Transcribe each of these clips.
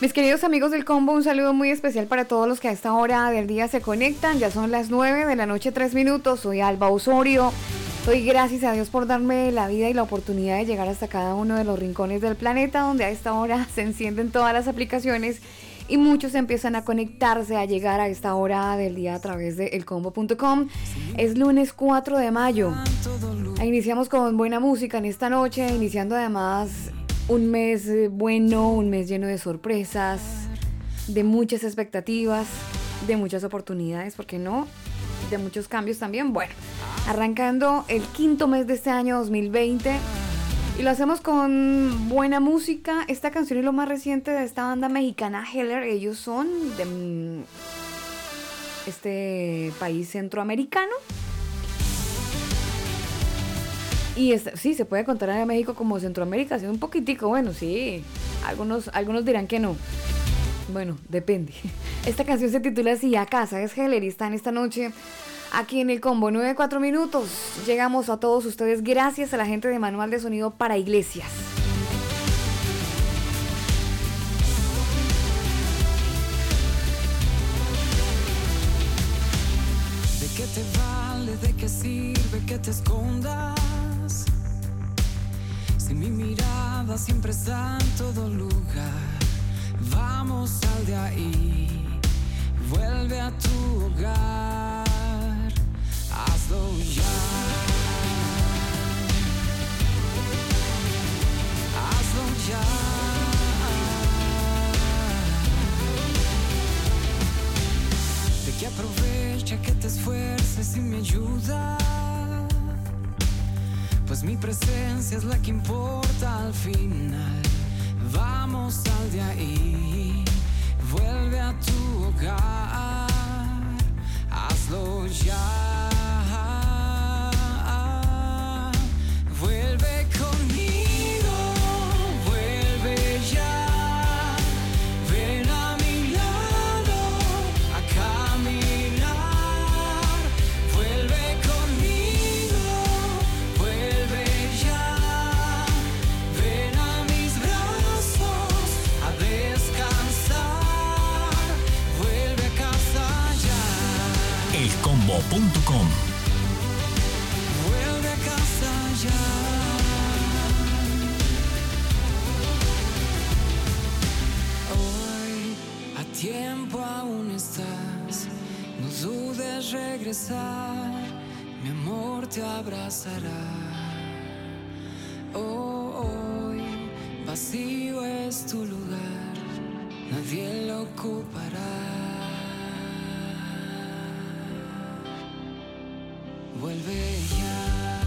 Mis queridos amigos del combo, un saludo muy especial para todos los que a esta hora del día se conectan. Ya son las 9 de la noche, 3 minutos. Soy Alba Osorio. Doy gracias a Dios por darme la vida y la oportunidad de llegar hasta cada uno de los rincones del planeta, donde a esta hora se encienden todas las aplicaciones y muchos empiezan a conectarse, a llegar a esta hora del día a través de elcombo.com. Es lunes 4 de mayo. Iniciamos con buena música en esta noche, iniciando además un mes eh, bueno, un mes lleno de sorpresas, de muchas expectativas, de muchas oportunidades, ¿por qué no? De muchos cambios también. Bueno, arrancando el quinto mes de este año 2020. Y lo hacemos con buena música. Esta canción es lo más reciente de esta banda mexicana Heller. Ellos son de mm, este país centroamericano. Y sí, se puede contar a México como Centroamérica, sí, un poquitico, bueno, sí. Algunos, algunos dirán que no. Bueno, depende. Esta canción se titula así, A casa, es Heller y está en esta noche aquí en el combo 94 minutos. Llegamos a todos ustedes gracias a la gente de Manual de Sonido para Iglesias. ¿De qué te vale? ¿De qué sirve que te escondas? Si mi mirada siempre está en todo lugar, vamos al de ahí, vuelve a tu hogar, hazlo ya. Hazlo ya. De que aprovecha que te esfuerces y me ayudas pues mi presencia es la que importa al final. Vamos al de ahí, vuelve a tu hogar, hazlo ya. Vuelve a casa ya. Hoy a tiempo aún estás, no dudes regresar, mi amor te abrazará. hoy vacío es tu lugar, nadie lo ocupará. Vuelve ya.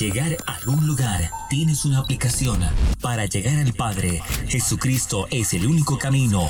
Llegar a algún lugar, tienes una aplicación. Para llegar al Padre, Jesucristo es el único camino.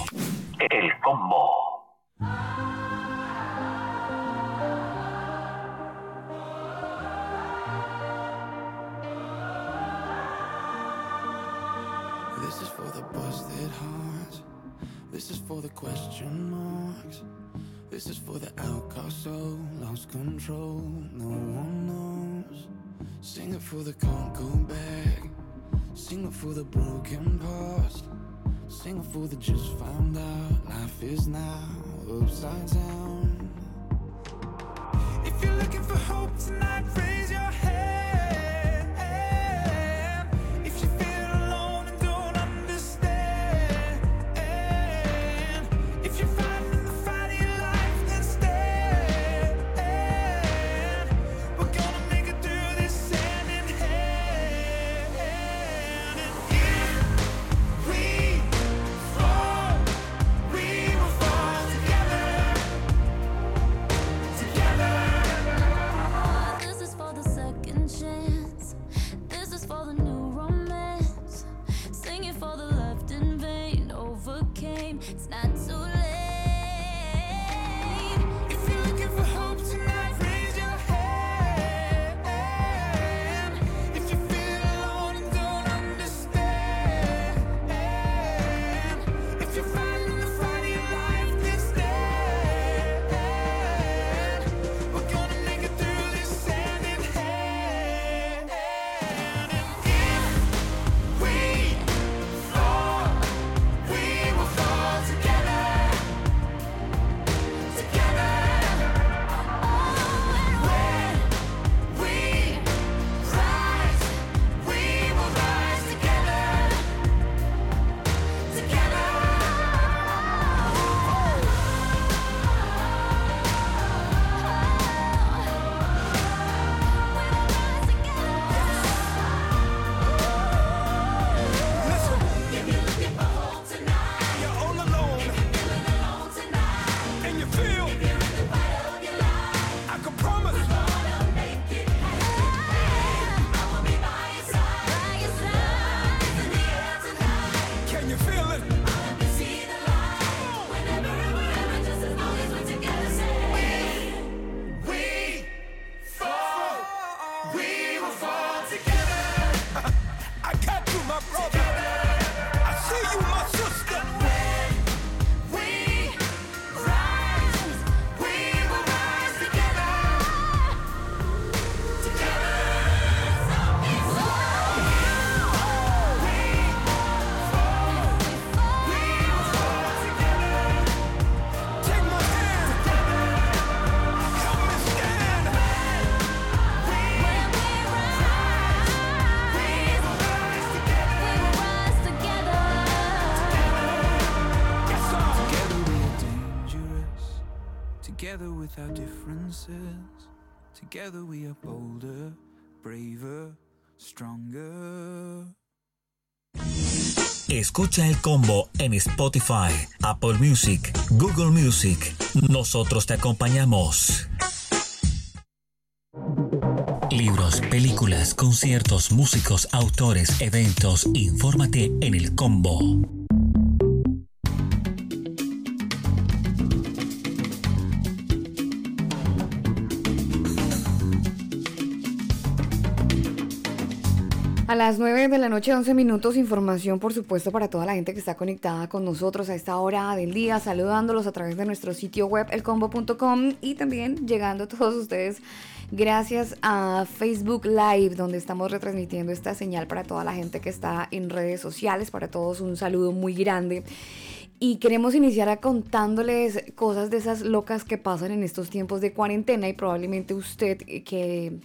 Together we are bolder, braver, stronger. Escucha el combo en Spotify, Apple Music, Google Music. Nosotros te acompañamos. Libros, películas, conciertos, músicos, autores, eventos. Infórmate en el combo. A las 9 de la noche, 11 minutos, información por supuesto para toda la gente que está conectada con nosotros a esta hora del día, saludándolos a través de nuestro sitio web elcombo.com y también llegando a todos ustedes gracias a Facebook Live, donde estamos retransmitiendo esta señal para toda la gente que está en redes sociales. Para todos un saludo muy grande. Y queremos iniciar contándoles cosas de esas locas que pasan en estos tiempos de cuarentena y probablemente usted que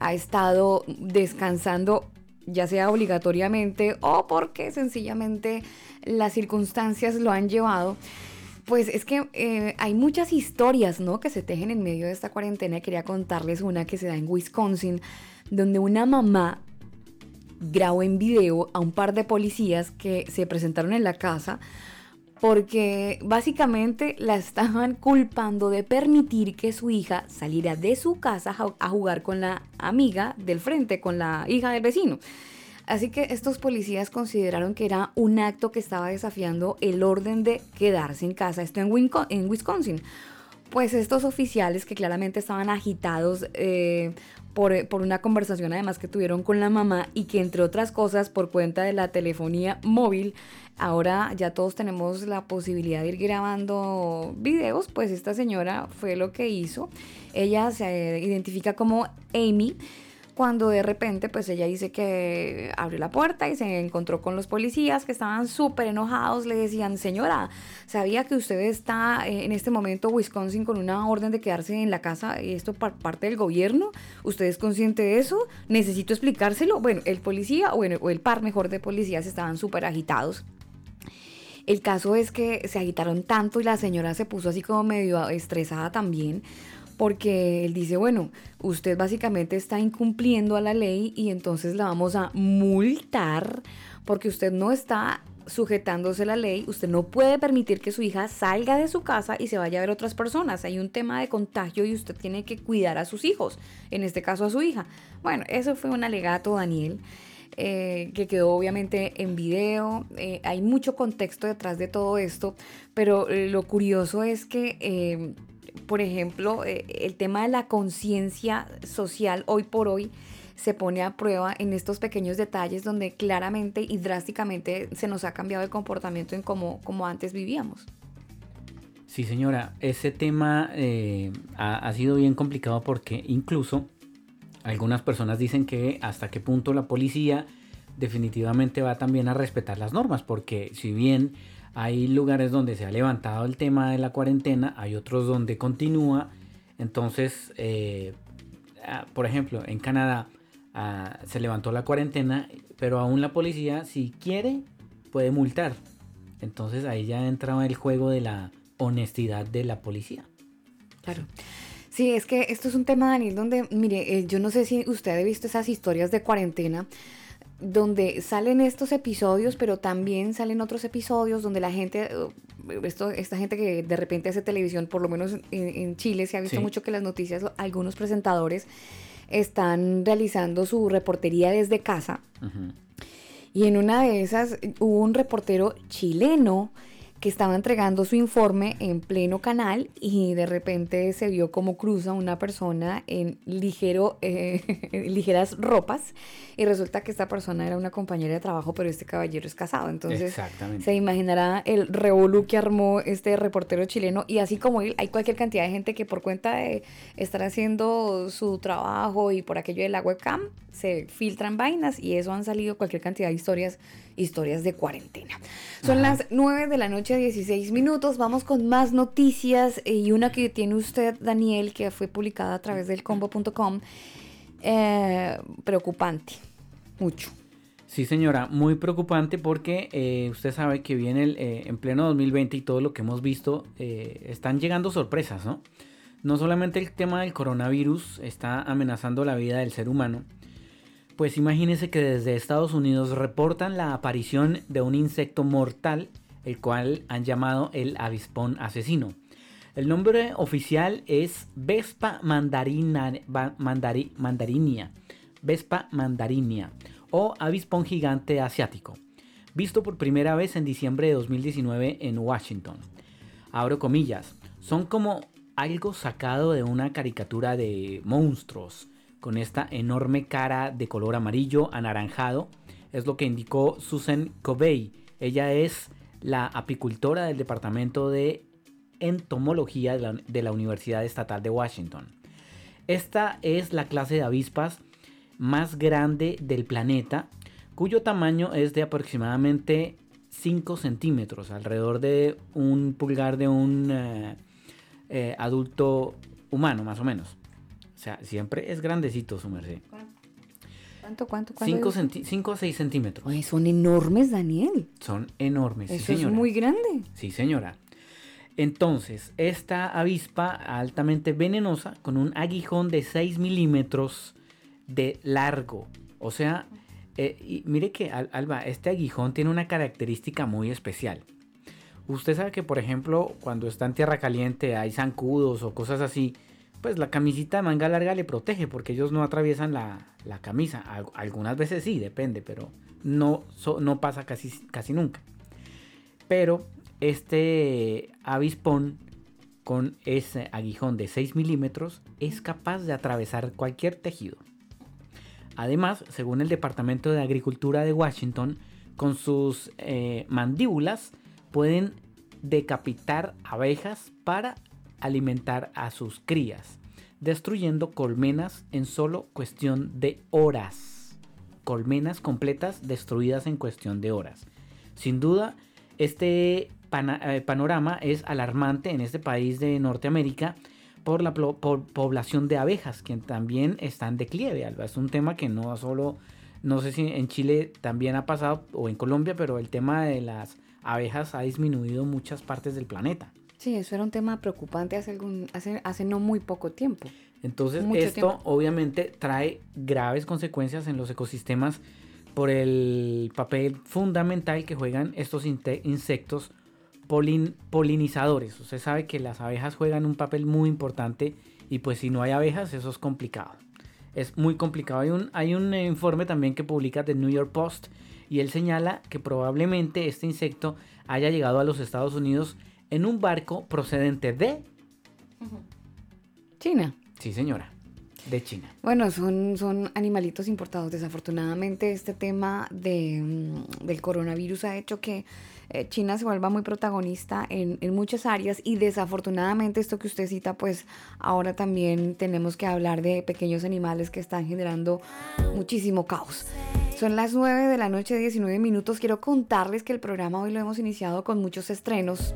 ha estado descansando ya sea obligatoriamente o porque sencillamente las circunstancias lo han llevado. Pues es que eh, hay muchas historias, ¿no? Que se tejen en medio de esta cuarentena. Quería contarles una que se da en Wisconsin, donde una mamá grabó en video a un par de policías que se presentaron en la casa porque básicamente la estaban culpando de permitir que su hija saliera de su casa a jugar con la amiga del frente, con la hija del vecino. Así que estos policías consideraron que era un acto que estaba desafiando el orden de quedarse en casa. Esto en, Wisconsin. Pues estos oficiales que claramente estaban agitados eh, por, por, una conversación además que tuvieron con la mamá y que entre otras cosas por cuenta de la telefonía móvil, ahora ya todos tenemos la posibilidad de ir grabando videos, pues esta señora fue lo que hizo. Ella se identifica como Amy cuando de repente pues ella dice que abrió la puerta y se encontró con los policías que estaban súper enojados, le decían, señora, ¿sabía que usted está eh, en este momento Wisconsin con una orden de quedarse en la casa y esto por parte del gobierno? ¿Usted es consciente de eso? ¿Necesito explicárselo? Bueno, el policía, bueno, o el par mejor de policías estaban súper agitados. El caso es que se agitaron tanto y la señora se puso así como medio estresada también porque él dice, bueno, usted básicamente está incumpliendo a la ley y entonces la vamos a multar porque usted no está sujetándose a la ley, usted no puede permitir que su hija salga de su casa y se vaya a ver otras personas. Hay un tema de contagio y usted tiene que cuidar a sus hijos, en este caso a su hija. Bueno, eso fue un alegato, Daniel. Eh, que quedó obviamente en video. Eh, hay mucho contexto detrás de todo esto, pero eh, lo curioso es que por ejemplo, eh, el tema de la conciencia social hoy por hoy se pone a prueba en estos pequeños detalles donde claramente y drásticamente se nos ha cambiado el comportamiento en como, como antes vivíamos. Sí, señora, ese tema eh, ha, sido bien complicado porque incluso algunas personas dicen que hasta qué punto la policía definitivamente va también a respetar las normas, porque si bien hay lugares donde se ha levantado el tema de la cuarentena, hay otros donde continúa. Entonces, eh, ah, por ejemplo, en Canadá ah, se levantó la cuarentena, pero aún la policía, si quiere, puede multar. Entonces ahí ya entra el juego de la honestidad de la policía. Claro. Sí, es que esto es un tema, Daniel, donde, mire, eh, yo no sé si usted ha visto esas historias de cuarentena donde salen estos episodios, pero también salen otros episodios donde la gente, uh, esto, esta gente que de repente hace televisión, por lo menos en, Chile se ha visto mucho que las noticias, algunos presentadores están realizando su reportería desde casa. Y en una de esas hubo un reportero chileno que estaba entregando su informe en pleno canal y de repente se vio como cruza una persona en ligero, eh, ligeras ropas y resulta que esta persona era una compañera de trabajo, pero este caballero es casado. Entonces se imaginará el revolú que armó este reportero chileno y así como él, hay cualquier cantidad de gente que por cuenta de estar haciendo su trabajo y por aquello de la webcam se filtran vainas y eso han salido cualquier cantidad de historias, historias de cuarentena. Son las 9 de la noche, 16 minutos. Vamos con más noticias y una que tiene usted, Daniel, que fue publicada a través del combo.com. Eh, preocupante, mucho. Sí, señora, muy preocupante porque eh, usted sabe que viene el, eh, en pleno 2020 y todo lo que hemos visto, están llegando sorpresas, ¿no? No solamente el tema del coronavirus está amenazando la vida del ser humano, pues imagínense que desde Estados Unidos reportan la aparición de un insecto mortal, el cual han llamado el avispón asesino. El nombre oficial es Vespa mandarina, mandarinia, Vespa mandarinia o avispón gigante asiático, visto por primera vez en diciembre de 2019 en Washington. Abro comillas, son como algo sacado de una caricatura de monstruos con esta enorme cara de color amarillo anaranjado. Es lo que indicó Susan Covey. Ella es la apicultora del Departamento de Entomología de la, Universidad Estatal de Washington. Esta es la clase de avispas más grande del planeta, cuyo tamaño es de aproximadamente 5 centímetros, alrededor de un pulgar de un eh, eh, adulto humano, más o menos. O sea, siempre es grandecito su merced. ¿Cuánto, cuánto, cuánto? 5 a 6 centímetros. son enormes, Daniel. Son enormes, Eso es muy grande. Sí, señora. Entonces, esta avispa altamente venenosa con un aguijón de 6 milímetros de largo. O sea, eh, mire que, Alba, este aguijón tiene una característica muy especial. Usted sabe que, por ejemplo, cuando está en tierra caliente hay zancudos o cosas así pues la camisita de manga larga le protege porque ellos no atraviesan la, camisa. Algunas veces sí, depende, pero no, no pasa casi, casi nunca. Pero este avispón con ese aguijón de 6 milímetros es capaz de atravesar cualquier tejido. Además, según el Departamento de Agricultura de Washington, con sus eh, mandíbulas pueden decapitar abejas para alimentar a sus crías, destruyendo colmenas en solo cuestión de horas. Colmenas completas destruidas en cuestión de horas. Sin duda, este eh, panorama es alarmante en este país de Norteamérica por la población de abejas, que también está en declive. Alba. Es un tema que no solo, no sé si en Chile también ha pasado o en Colombia, pero el tema de las abejas ha disminuido en muchas partes del planeta. Sí, eso era un tema preocupante hace, algún, hace, hace no muy poco tiempo. Entonces, esto obviamente trae graves consecuencias en los ecosistemas por el papel fundamental que juegan estos insectos polinizadores. Usted sabe que las abejas juegan un papel muy importante y pues si no hay abejas eso es complicado. Es muy complicado. Hay un, hay un informe también que publica The New York Post y él señala que probablemente este insecto haya llegado a los Estados Unidos en un barco procedente de China. Sí, señora de China. Bueno, son, son animalitos importados. Desafortunadamente este tema de, mm, del coronavirus ha hecho que eh, China se vuelva muy protagonista en, en, muchas áreas y desafortunadamente esto que usted cita, pues ahora también tenemos que hablar de pequeños animales que están generando muchísimo caos. Son las 9 de la noche, 19 minutos. Quiero contarles que el programa hoy lo hemos iniciado con muchos estrenos.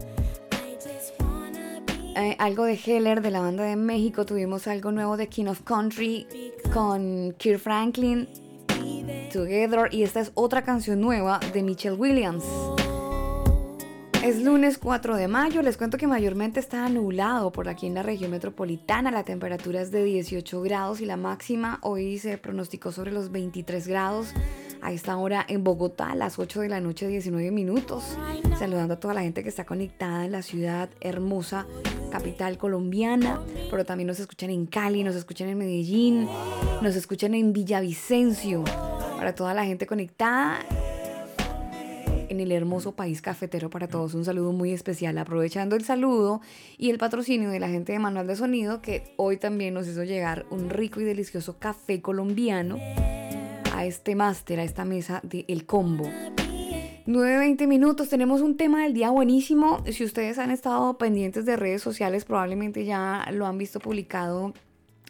Eh, algo de Heller de la banda de México, tuvimos algo nuevo de King of Country con Kirk Franklin, Together, y esta es otra canción nueva de Michelle Williams. Es lunes 4 de mayo, les cuento que mayormente está nublado por aquí en la región metropolitana, la temperatura es de 18 grados y la máxima hoy se pronosticó sobre los 23 grados a esta hora en Bogotá a las 8 de la noche 19 minutos. Saludando a toda la gente que está conectada en la ciudad hermosa, capital colombiana, pero también nos escuchan en Cali, nos escuchan en Medellín, nos escuchan en Villavicencio. Para toda la gente conectada en el hermoso país cafetero para todos. Un saludo muy especial, aprovechando el saludo y el patrocinio de la gente de Manual de Sonido, que hoy también nos hizo llegar un rico y delicioso café colombiano este máster, a esta mesa de Combo. 9.20 minutos, tenemos un tema del día buenísimo. Si ustedes han estado pendientes de redes sociales, probablemente ya lo han visto publicado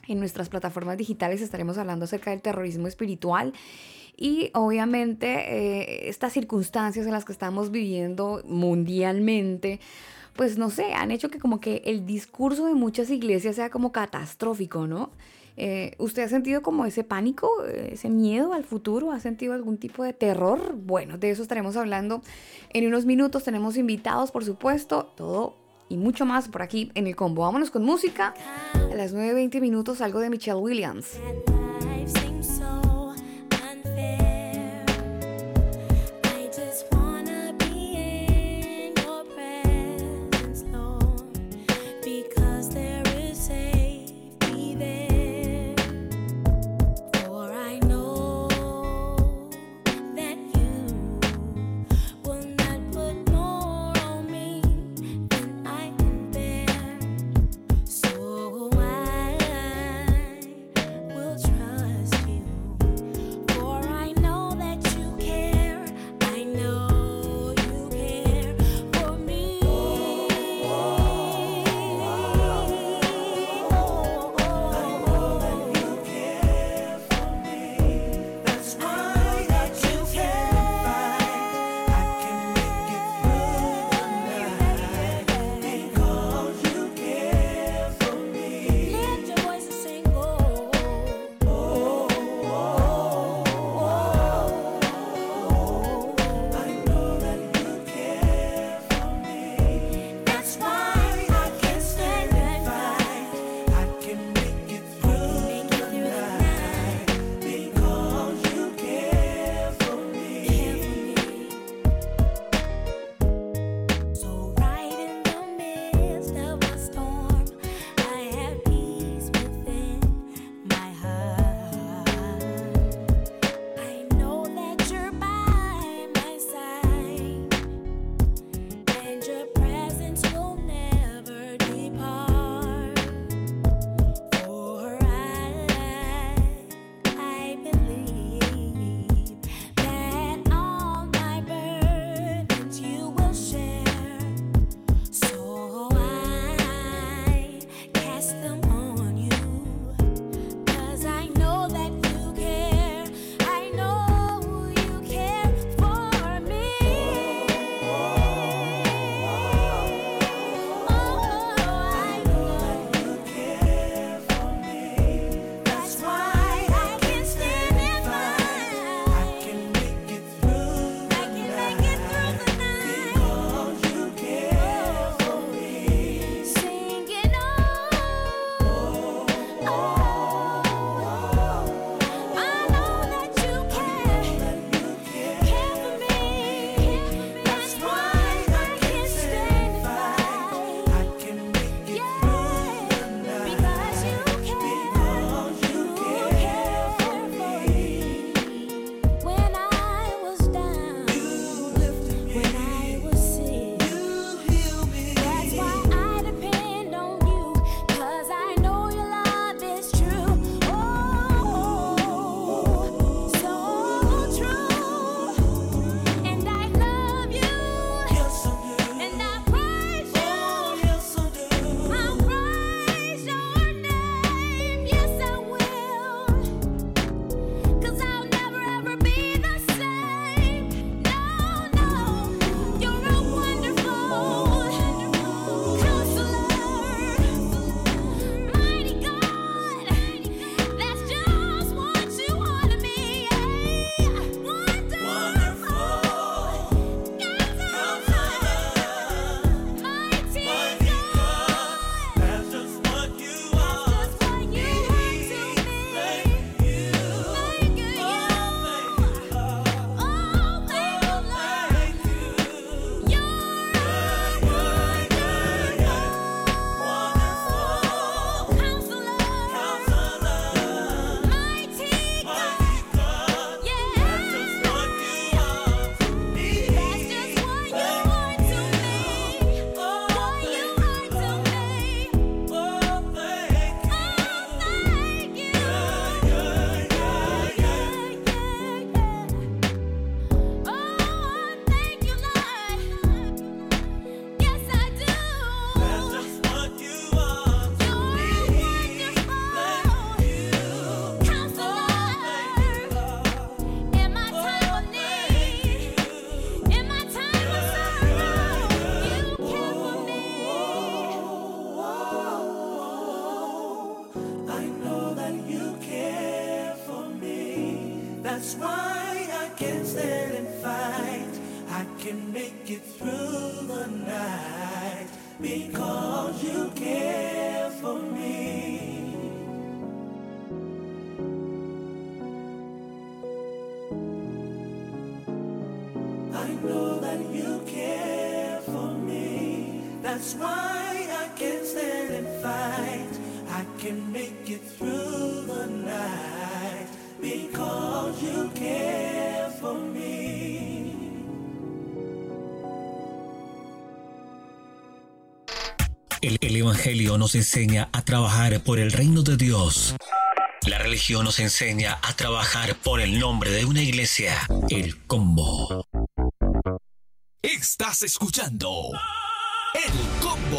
en nuestras plataformas digitales. Estaremos hablando acerca del terrorismo espiritual y obviamente eh, estas circunstancias en las que estamos viviendo mundialmente pues no sé, han hecho que como que el discurso de muchas iglesias sea como catastrófico, ¿no? Eh, ¿Usted ha sentido como ese pánico, ese miedo al futuro? ¿Ha sentido algún tipo de terror? Bueno, de eso estaremos hablando en unos minutos. Tenemos invitados, por supuesto, todo y mucho más por aquí en el combo. Vámonos con música. A las 9.20 minutos algo de Michelle Williams. Evangelio nos enseña a trabajar por el reino de Dios. La religión nos enseña a trabajar por el nombre de una iglesia, el combo. Estás escuchando el combo.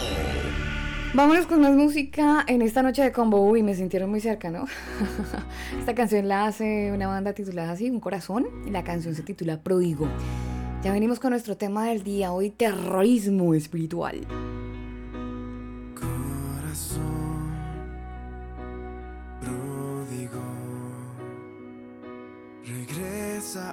Vámonos con más música en esta noche de combo. Uy, me sintieron muy cerca, ¿no? esta canción la hace una banda titulada así, Un Corazón, y la canción se titula Pródigo. Ya venimos con nuestro tema del día hoy, terrorismo espiritual. sa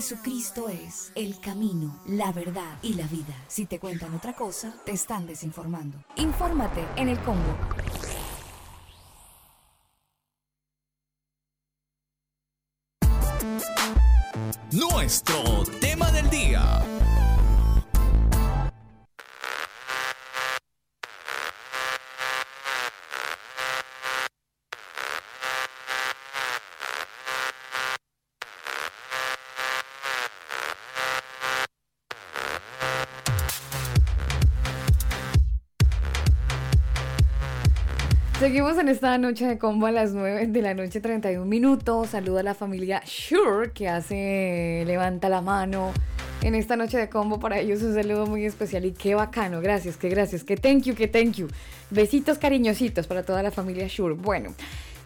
Jesucristo es el camino, la verdad y la vida. Si te cuentan otra cosa, te están desinformando. Infórmate en el combo. Nuestro En esta noche de combo a las 9 de la noche, 31 minutos. Saludo a la familia Sure que hace, levanta la mano en esta noche de combo. Para ellos un saludo muy especial y qué bacano. Gracias, qué gracias, qué thank you, qué thank you. Besitos cariñositos para toda la familia Sure. Bueno.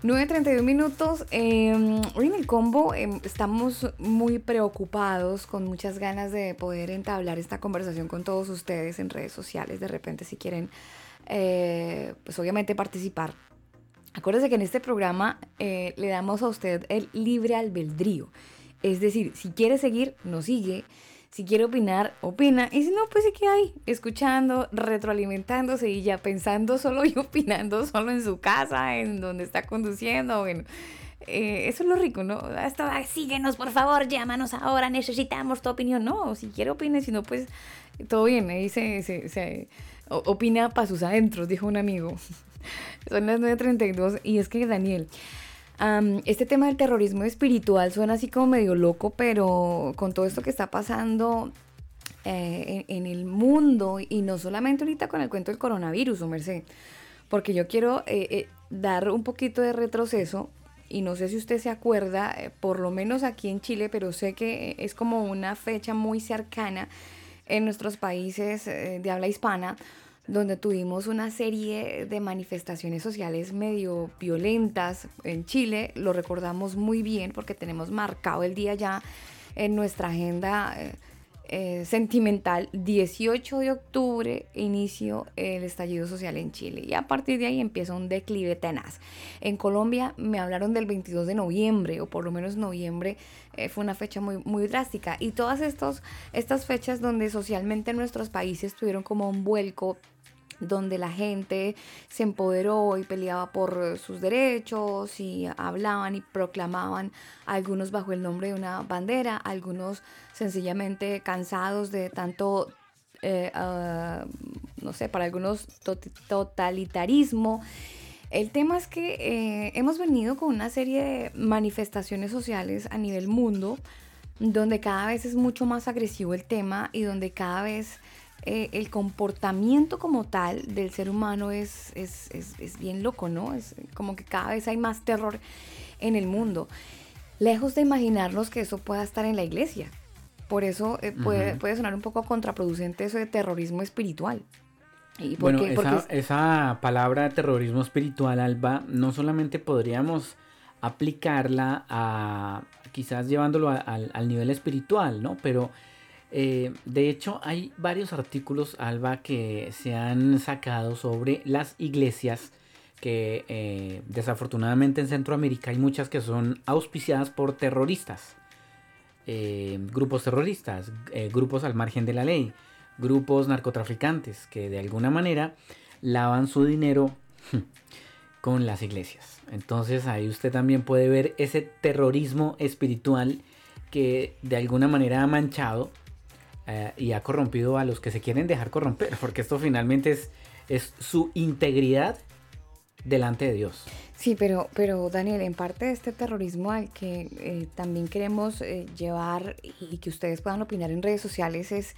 9.31 minutos. Em, hoy en el combo em, estamos muy preocupados, con muchas ganas de poder entablar esta conversación con todos ustedes en redes sociales. De repente, si quieren eh, pues obviamente participar. Acuérdese que en este programa eh, le damos a usted el libre albedrío. Es decir, si quiere seguir, nos sigue. Si quiere opinar, opina. Y si no, pues se queda ahí, escuchando, retroalimentándose y ya pensando solo y opinando solo en su casa, en donde está conduciendo. Eh, eso es lo rico, ¿no? Hasta síguenos, por favor, llámanos ahora, necesitamos tu opinión. No, si quiere opine, si no, pues todo bien. Ahí se, se opina para sus adentros, dijo un amigo. Son las 9.32 y es que Daniel, este tema del terrorismo espiritual suena así como medio loco, pero con todo esto que está pasando eh, en, el mundo y no solamente ahorita con el cuento del coronavirus, o merced, porque yo quiero eh, eh, dar un poquito de retroceso y no sé si usted se acuerda, por lo menos aquí en Chile, pero sé que es como una fecha muy cercana en nuestros países eh, de habla hispana, donde tuvimos una serie de manifestaciones sociales medio violentas en Chile. Lo recordamos muy bien porque tenemos marcado el día ya en nuestra agenda. Eh, eh, sentimental, 18 de octubre inicio el estallido social en Chile y a partir de ahí empieza un declive tenaz. En Colombia me hablaron del 22 de noviembre o por lo menos noviembre eh, fue una fecha muy, muy drástica y todas estos, estas fechas donde socialmente nuestros países tuvieron como un vuelco donde la gente se empoderó y peleaba por sus derechos y hablaban y proclamaban, algunos bajo el nombre de una bandera, algunos sencillamente cansados de tanto, eh, ah, no sé, para algunos totalitarismo. El tema es que eh, hemos venido con una serie de manifestaciones sociales a nivel mundo, donde cada vez es mucho más agresivo el tema y donde cada vez eh, el comportamiento como tal del ser humano es, es, bien loco, ¿no? Es como que cada vez hay más terror en el mundo. Lejos de imaginarnos que eso pueda estar en la iglesia. Por eso eh, puede, puede sonar un poco contraproducente eso de terrorismo espiritual. ¿Y bueno, esa, palabra terrorismo espiritual, Alba, no solamente podríamos aplicarla a quizás llevándolo al nivel espiritual, ¿no? Pero eh, de hecho, hay varios artículos, Alba, que se han sacado sobre las iglesias que eh, desafortunadamente en Centroamérica hay muchas que son auspiciadas por terroristas, eh, grupos terroristas, grupos al margen de la ley, grupos narcotraficantes que de alguna manera lavan su dinero con las iglesias. Entonces ahí usted también puede ver ese terrorismo espiritual que de alguna manera ha manchado eh, y ha corrompido a los que se quieren dejar corromper, porque esto finalmente es, es su integridad delante de Dios. Sí, pero, pero Daniel, en parte de este terrorismo al que eh, también queremos eh, llevar y que ustedes puedan opinar en redes sociales es,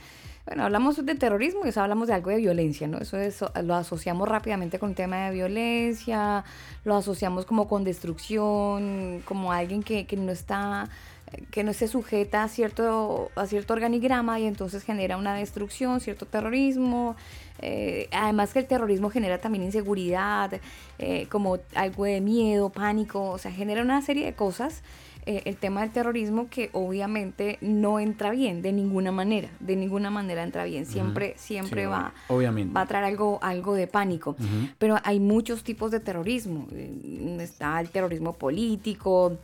bueno, hablamos de terrorismo y eso hablamos de algo de violencia, ¿no? Eso es, lo asociamos rápidamente con el tema de violencia, lo asociamos como con destrucción, como alguien que, que no está que no se sujeta a cierto, a cierto organigrama y entonces genera una destrucción, cierto terrorismo. Eh, además que el terrorismo genera también inseguridad, eh, como algo de miedo, pánico, o sea, genera una serie de cosas. Eh, el tema del terrorismo que obviamente no entra bien de ninguna manera, de ninguna manera entra bien, siempre, siempre va, obviamente. va a traer algo, algo de pánico. Pero hay muchos tipos de terrorismo, está el terrorismo político,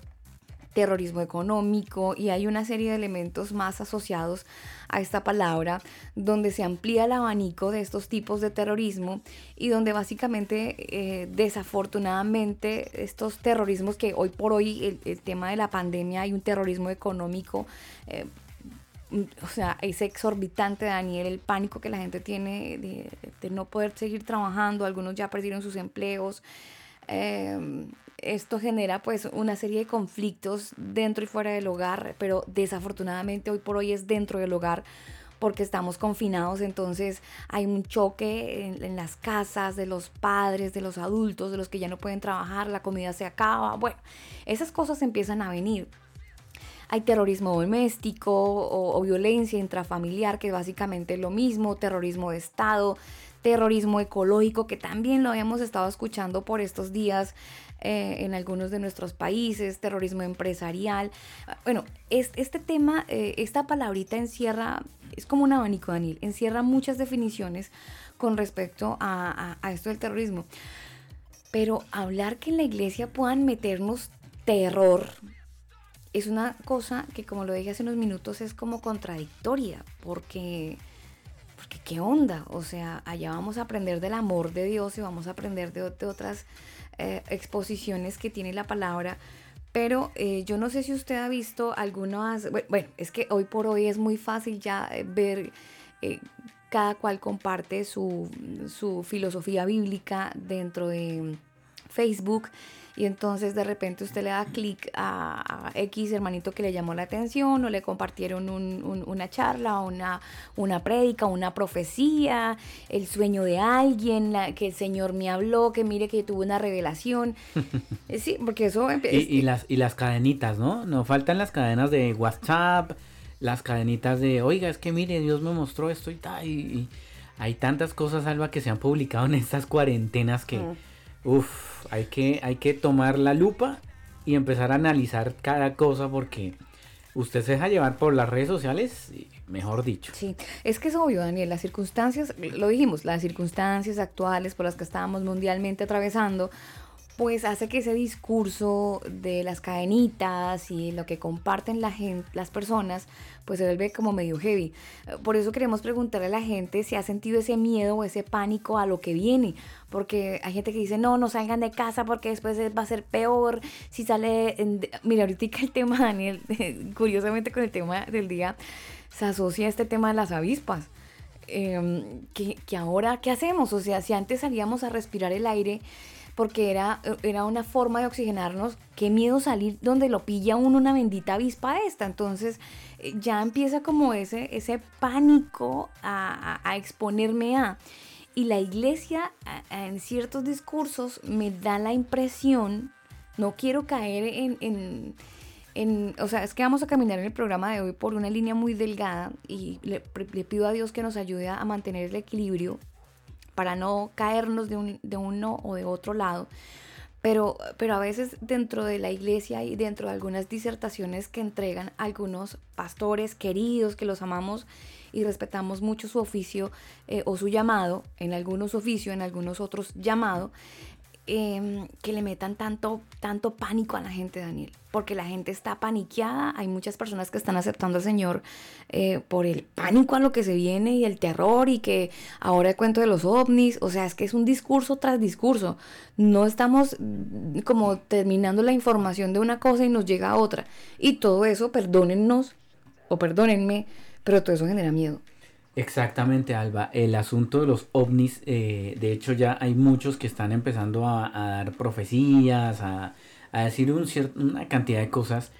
terrorismo económico y hay una serie de elementos más asociados a esta palabra donde se amplía el abanico de estos tipos de terrorismo y donde básicamente eh, desafortunadamente estos terrorismos que hoy por hoy el, tema de la pandemia hay un terrorismo económico eh, o sea, ese exorbitante, Daniel, el pánico que la gente tiene de, no poder seguir trabajando, algunos ya perdieron sus empleos. Eh, esto genera pues una serie de conflictos dentro y fuera del hogar, pero desafortunadamente hoy por hoy es dentro del hogar porque estamos confinados, entonces hay un choque en, las casas de los padres, de los adultos, de los que ya no pueden trabajar, la comida se acaba, bueno, esas cosas empiezan a venir. Hay terrorismo doméstico o, o violencia intrafamiliar, que es básicamente lo mismo, terrorismo de Estado, terrorismo ecológico, que también lo habíamos estado escuchando por estos días eh, en algunos de nuestros países, terrorismo empresarial. Bueno, este tema, eh, esta palabrita encierra, es como un abanico, Daniel, encierra muchas definiciones con respecto a, esto del terrorismo. Pero hablar que en la iglesia puedan meternos terror es una cosa que, como lo dije hace unos minutos, es como contradictoria, porque, porque qué onda, o sea, allá vamos a aprender del amor de Dios y vamos a aprender de, de otras eh, exposiciones que tiene la palabra. Pero eh, yo no sé si usted ha visto algunas, bueno, es que hoy por hoy es muy fácil ya eh, ver, cada cual comparte su, su filosofía bíblica dentro de Facebook y entonces de repente usted le da clic a, X hermanito que le llamó la atención o le compartieron una charla, una, una prédica, una profecía, el sueño de alguien, que el Señor me habló, que mire que tuvo una revelación. Eh, sí, porque eso... Y, y, las, y las cadenitas, ¿no? No faltan las cadenas de WhatsApp, las cadenitas de, oiga, es que mire, Dios me mostró esto y tal. Y, hay tantas cosas, Alba, que se han publicado en estas cuarentenas que... Mm. Uf, hay que, hay que tomar la lupa y empezar a analizar cada cosa porque usted se deja llevar por las redes sociales, mejor dicho. Sí, es que es obvio, Daniel, las circunstancias, lo dijimos, las circunstancias actuales por las que estábamos mundialmente atravesando, pues hace que ese discurso de las cadenitas y lo que comparten la las personas, pues se vuelve como medio heavy. Por eso queremos preguntarle a la gente si ha sentido ese miedo o ese pánico a lo que viene, porque hay gente que dice, no, no salgan de casa porque después va a ser peor, si sale, mira, ahorita el tema, Daniel, curiosamente con el tema del día, se asocia este tema de las avispas. Em, que, que ahora, ¿qué hacemos? O sea, si antes salíamos a respirar el aire, porque era, era una forma de oxigenarnos. Qué miedo salir donde lo pilla uno una bendita avispa esta. Entonces eh, ya empieza como ese, ese pánico a, exponerme a. Y la iglesia en ciertos discursos me da la impresión, no quiero caer en, en, en, o sea, es que vamos a caminar en el programa de hoy por una línea muy delgada y le pido a Dios que nos ayude a mantener el equilibrio para no caernos de, un, de uno o de otro lado. Pero, pero a veces dentro de la iglesia y dentro de algunas disertaciones que entregan algunos pastores queridos que los amamos y respetamos mucho su oficio eh, o su llamado, en algunos oficio, en algunos otros llamado, Em, que le metan tanto, tanto pánico a la gente, Daniel, porque la gente está paniqueada, hay muchas personas que están aceptando al Señor eh, por el pánico a lo que se viene y el terror y que ahora el cuento de los ovnis, o sea, es que es un discurso tras discurso, no estamos mm, como terminando la información de una cosa y nos llega a otra, y todo eso, perdónennos o perdónenme, pero todo eso genera miedo. Exactamente, Alba. El asunto de los ovnis, eh, de hecho ya hay muchos que están empezando a, dar profecías, a, decir una cantidad de cosas,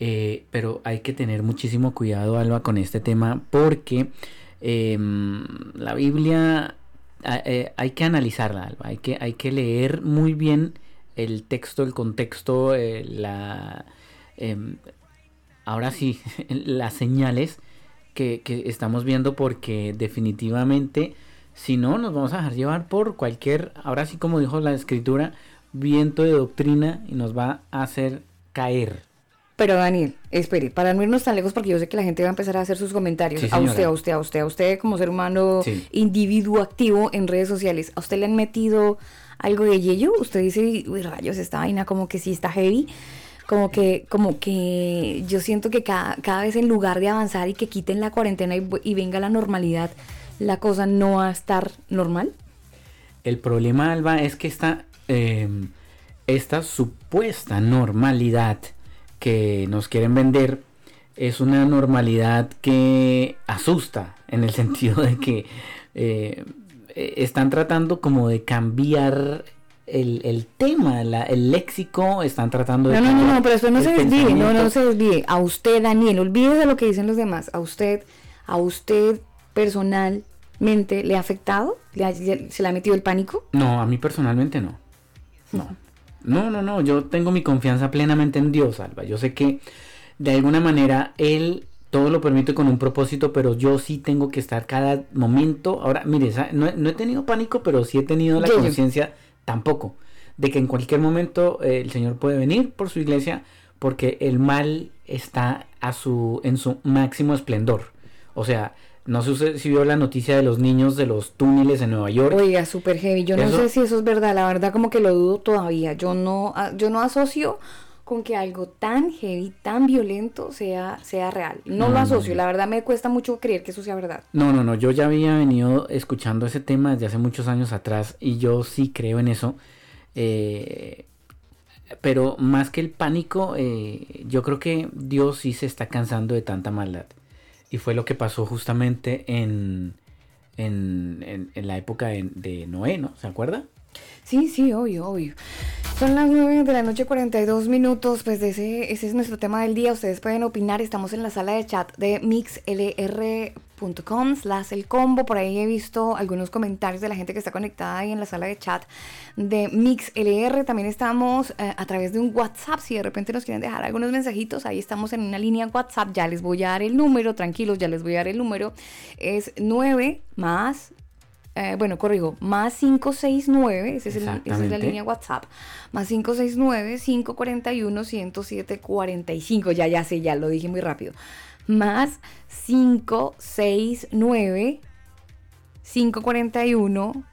eh, pero hay que tener muchísimo cuidado, Alba, con este tema porque em, la Biblia eh, hay que analizarla, Alba, hay que, hay que leer muy bien el texto, el contexto, la... Em, ahora sí, las señales que, estamos viendo porque definitivamente si no nos vamos a dejar llevar por cualquier, ahora sí como dijo la escritura, viento de doctrina y nos va a hacer caer. Pero Daniel, espere, para no irnos tan lejos porque yo sé que la gente va a empezar a hacer sus comentarios. a usted, a usted, a usted, a usted como ser humano, individuo activo en redes sociales, ¿a usted le han metido algo de yello? Usted dice, uy, rayos, esta vaina como que sí está heavy. Como que, como que yo siento que cada, cada vez en lugar de avanzar y que quiten la cuarentena y, venga la normalidad, la cosa no va a estar normal. El problema, Alba, es que esta, eh, esta supuesta normalidad que nos quieren vender es una normalidad que asusta, en el sentido de que eh, están tratando como de cambiar el, el tema, la- el léxico, están tratando de... No, no, no, pero después no se desvíe, no, no se desvíe. A usted, Daniel, olvídese de lo que dicen los demás. A usted, a usted personalmente, ¿le ha afectado? ¿Le ha- ¿Se le ha metido el pánico? No, a mí personalmente no. No. No, no, no. Yo tengo mi confianza plenamente en Dios, Alba. Yo sé que de alguna manera Él todo lo permite con un propósito, pero yo sí tengo que estar cada momento. Ahora, mire, no, he- no he tenido pánico, pero sí he tenido la conciencia tampoco de que en cualquier momento eh, el Señor puede venir por su iglesia porque el mal está a su en su máximo esplendor. O sea, no sé si vio la noticia de los niños de los túneles en Nueva York. Oiga, súper heavy. Yo no sé si eso es verdad. La verdad, como que lo dudo todavía. Yo no, ah, yo no asocio con que algo tan heavy, tan violento sea, sea real. No, No, lo asocio. no. La verdad, me cuesta mucho creer que eso sea verdad. No, no, no, yo ya había venido escuchando ese tema desde hace muchos años atrás y yo sí creo en eso. eh, pero más que el pánico, eh, yo creo que Dios sí se está cansando de tanta maldad. Y fue lo que pasó justamente en, en, en- en la época de, de Noé, ¿no? ¿Se acuerda? Sí, sí, obvio, obvio. Son las 9 de la noche, 42 minutos. Pues ese, ese es nuestro tema del día. Ustedes pueden opinar. Estamos en la sala de chat de mixlr.com slash el combo. Por ahí he visto algunos comentarios de la gente que está conectada ahí en la sala de chat de MixLR. También estamos eh, a través de un WhatsApp. Si de repente nos quieren dejar algunos mensajitos, ahí estamos en una línea WhatsApp. Ya les voy a dar el número. Tranquilos, ya les voy a dar el número. Es 9 más eh, bueno, corrijo, más 569, ese es el- esa es la línea WhatsApp, más 569-541-107-45, ya, ya sé, ya lo dije muy rápido, más 569-541.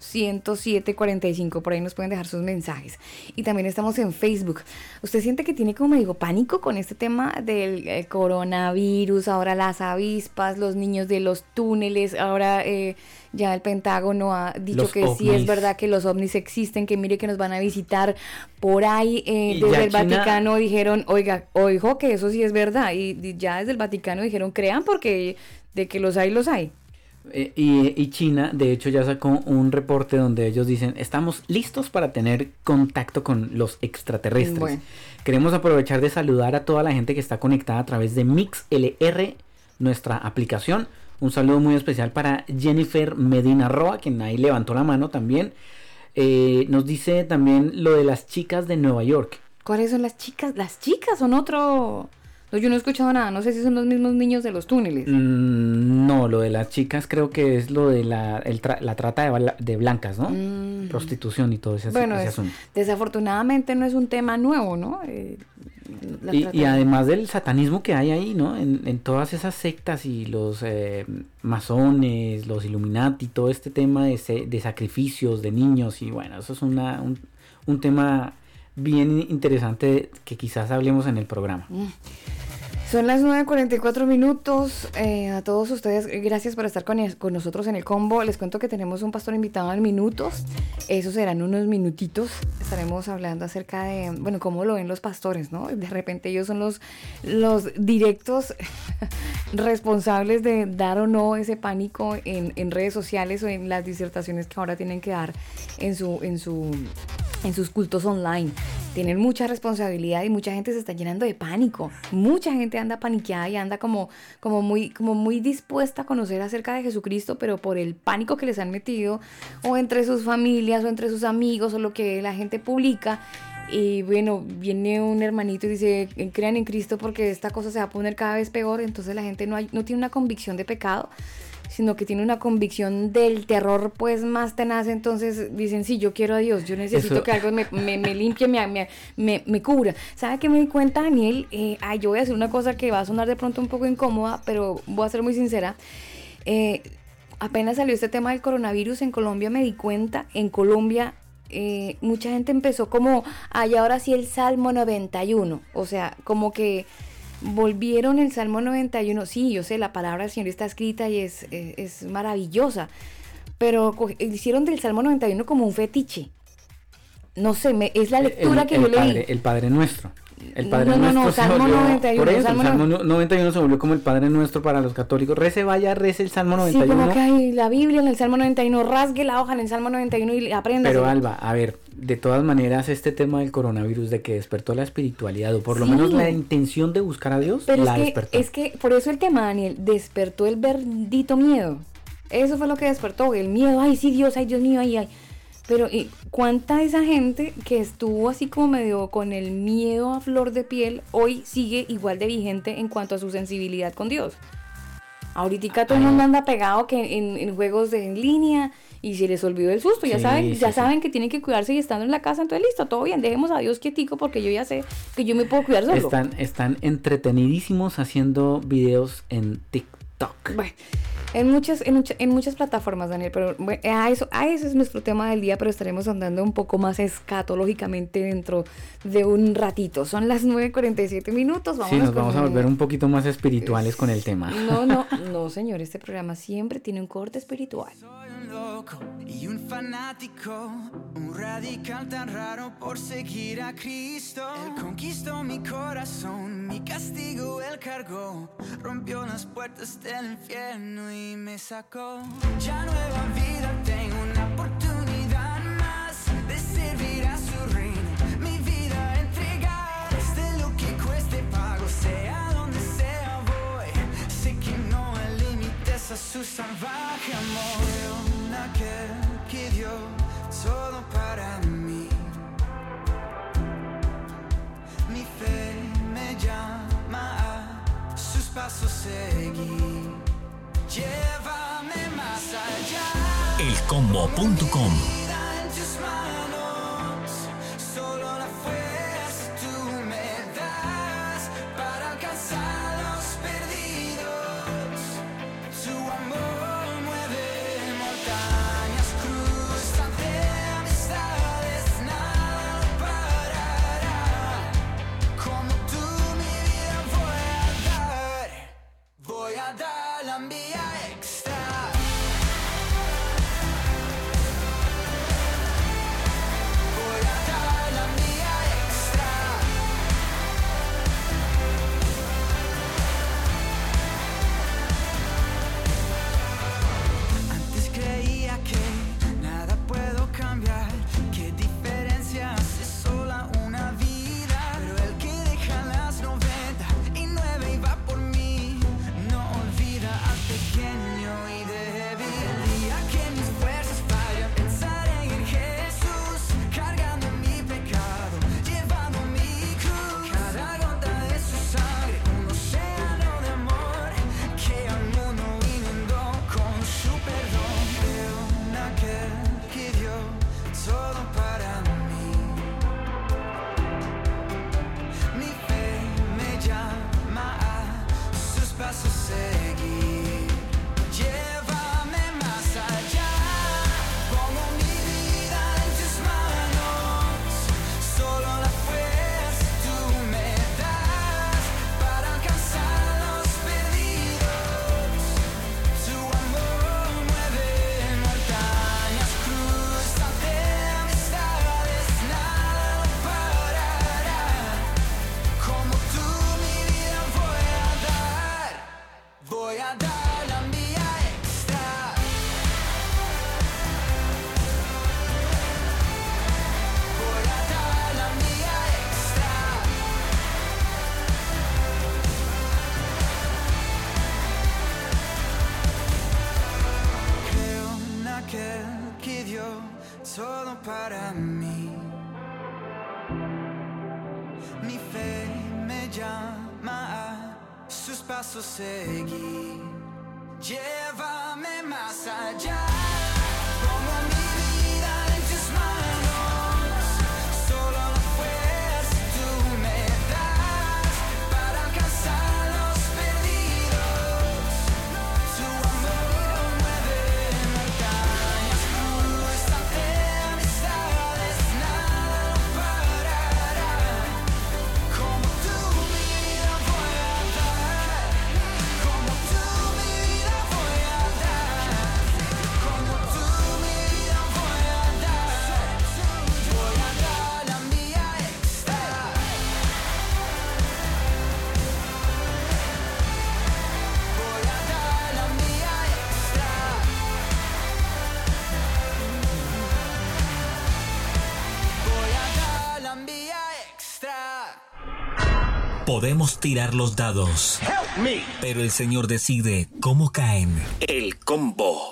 10745, por ahí nos pueden dejar sus mensajes. Y también estamos en Facebook. ¿Usted siente que tiene, como digo, pánico con este tema del eh, coronavirus, ahora las avispas, los niños de los túneles, ahora eh, ya el Pentágono ha dicho Los que sí es verdad que los ovnis existen, que mire que nos van a visitar por ahí eh, desde el China- Vaticano dijeron, oiga, oijo que eso sí es verdad. Y, y ya desde el Vaticano dijeron, crean porque de que los hay, los hay. Eh, y, y China, de hecho, ya sacó un reporte donde ellos dicen, estamos listos para tener contacto con los extraterrestres. Bueno. Queremos aprovechar de saludar a toda la gente que está conectada a través de MixLR, nuestra aplicación. Un saludo muy especial para Jennifer Medina Roa, quien ahí levantó la mano también. Eh, nos dice también lo de las chicas de Nueva York. ¿Cuáles son las chicas? Las chicas son otro... No, yo no he escuchado nada, no sé si son los mismos niños de los túneles. Mm, no, lo de las chicas creo que es lo de la, el tra- la trata de, blancas, ¿no? Mm. Prostitución y todo ese, Bueno, ese es- asunto. desafortunadamente no es un tema nuevo, ¿no? Eh, Y, además del satanismo que hay ahí, ¿no? En, en todas esas sectas y los eh, masones, los Illuminati, todo este tema de, de sacrificios de niños y bueno, eso es una, un, un tema bien interesante que quizás hablemos en el programa. Son las 9.44 minutos. Eh, a todos ustedes, gracias por estar con, con nosotros en el combo. Les cuento que tenemos un pastor invitado en minutos. Esos serán unos minutitos. Estaremos hablando acerca de, bueno, cómo lo ven los pastores, ¿no? De repente ellos son los, los directos responsables de dar o no ese pánico en, en redes sociales o en las disertaciones que ahora tienen que dar en su, en su, en sus cultos online. Tienen mucha responsabilidad y mucha gente se está llenando de pánico. Mucha gente anda paniqueada y anda como, como, muy, como muy dispuesta a conocer acerca de Jesucristo, pero por el pánico que les han metido o entre sus familias o entre sus amigos o lo que la gente publica. Y bueno, viene un hermanito y dice, crean en Cristo porque esta cosa se va a poner cada vez peor. Entonces la gente no, hay, no tiene una convicción de pecado, sino que tiene una convicción del terror pues más tenaz. Entonces dicen, sí, yo quiero a Dios, yo necesito Eso- que algo me, me, me limpie, me, me, cubra. ¿Sabe qué me di cuenta, Daniel? Eh, ay, yo voy a hacer una cosa que va a sonar de pronto un poco incómoda, pero voy a ser muy sincera. Eh, apenas salió este tema del coronavirus en Colombia, me di cuenta, en Colombia eh, mucha gente empezó como, ay, ahora sí el Salmo 91. O sea, como que volvieron el Salmo 91. Sí, yo sé, la palabra del Señor está escrita y es, es, maravillosa. Pero hicieron del Salmo 91 como un fetiche. No sé, me, es la lectura que yo padre, leí. El Padre Nuestro. El Padre no, no, Nuestro no, Salmo 91. Por eso, Salmo, el Salmo 91 se volvió como el Padre Nuestro para los católicos. Rece, vaya, rece el Salmo 91. Sí, como que hay la Biblia en el Salmo 91, rasgue la hoja en el Salmo 91 y aprenda. Pero Alba, a ver, de todas maneras, este tema del coronavirus, de que despertó la espiritualidad, o por lo menos la intención de buscar a Dios, Pero la es que, despertó. es que por eso el tema, Daniel, despertó el bendito miedo. Eso fue lo que despertó, el miedo. Ay, sí, Dios, ay, Dios mío, ay, ay. Pero ¿y cuánta de esa gente que estuvo así como medio con el miedo a flor de piel, hoy sigue igual de vigente en cuanto a su sensibilidad con Dios? Ahorita todo el mundo anda pegado que en, en juegos de en línea y se les olvidó el susto. Ya Sí, saben, sí, ya sí. saben que tienen que cuidarse y estando en la casa, entonces listo, todo bien, dejemos a Dios quietico porque yo ya sé que yo me puedo cuidar solo. Están, están entretenidísimos haciendo videos en TikTok. Bueno, en muchas, en, mucha- en muchas plataformas, Daniel, pero bueno, a eso, a ese es nuestro tema del día, pero estaremos andando un poco más escatológicamente dentro de un ratito. Son las 9.47 minutos. Sí, vámonos nos vamos a volver un poquito más espirituales con el tema. No, no, no, señor, este programa siempre tiene un corte espiritual. Loco y un fanático, un radical tan raro por seguir a Cristo. Él conquistó mi corazón, mi castigo él cargó, rompió las puertas del infierno y me sacó. Ya nueva vida tengo una oportunidad más de servir a su reino, mi vida entregar, desde lo que cueste pago, sea donde sea voy. Sé que no hay límites a su salvaje amor. Aquel que dio todo para mí. Mi fe me llama a sus pasos seguir. Llévame más allá. elcombo.com Podemos tirar los dados. Pero el Señor decide cómo caen. El combo.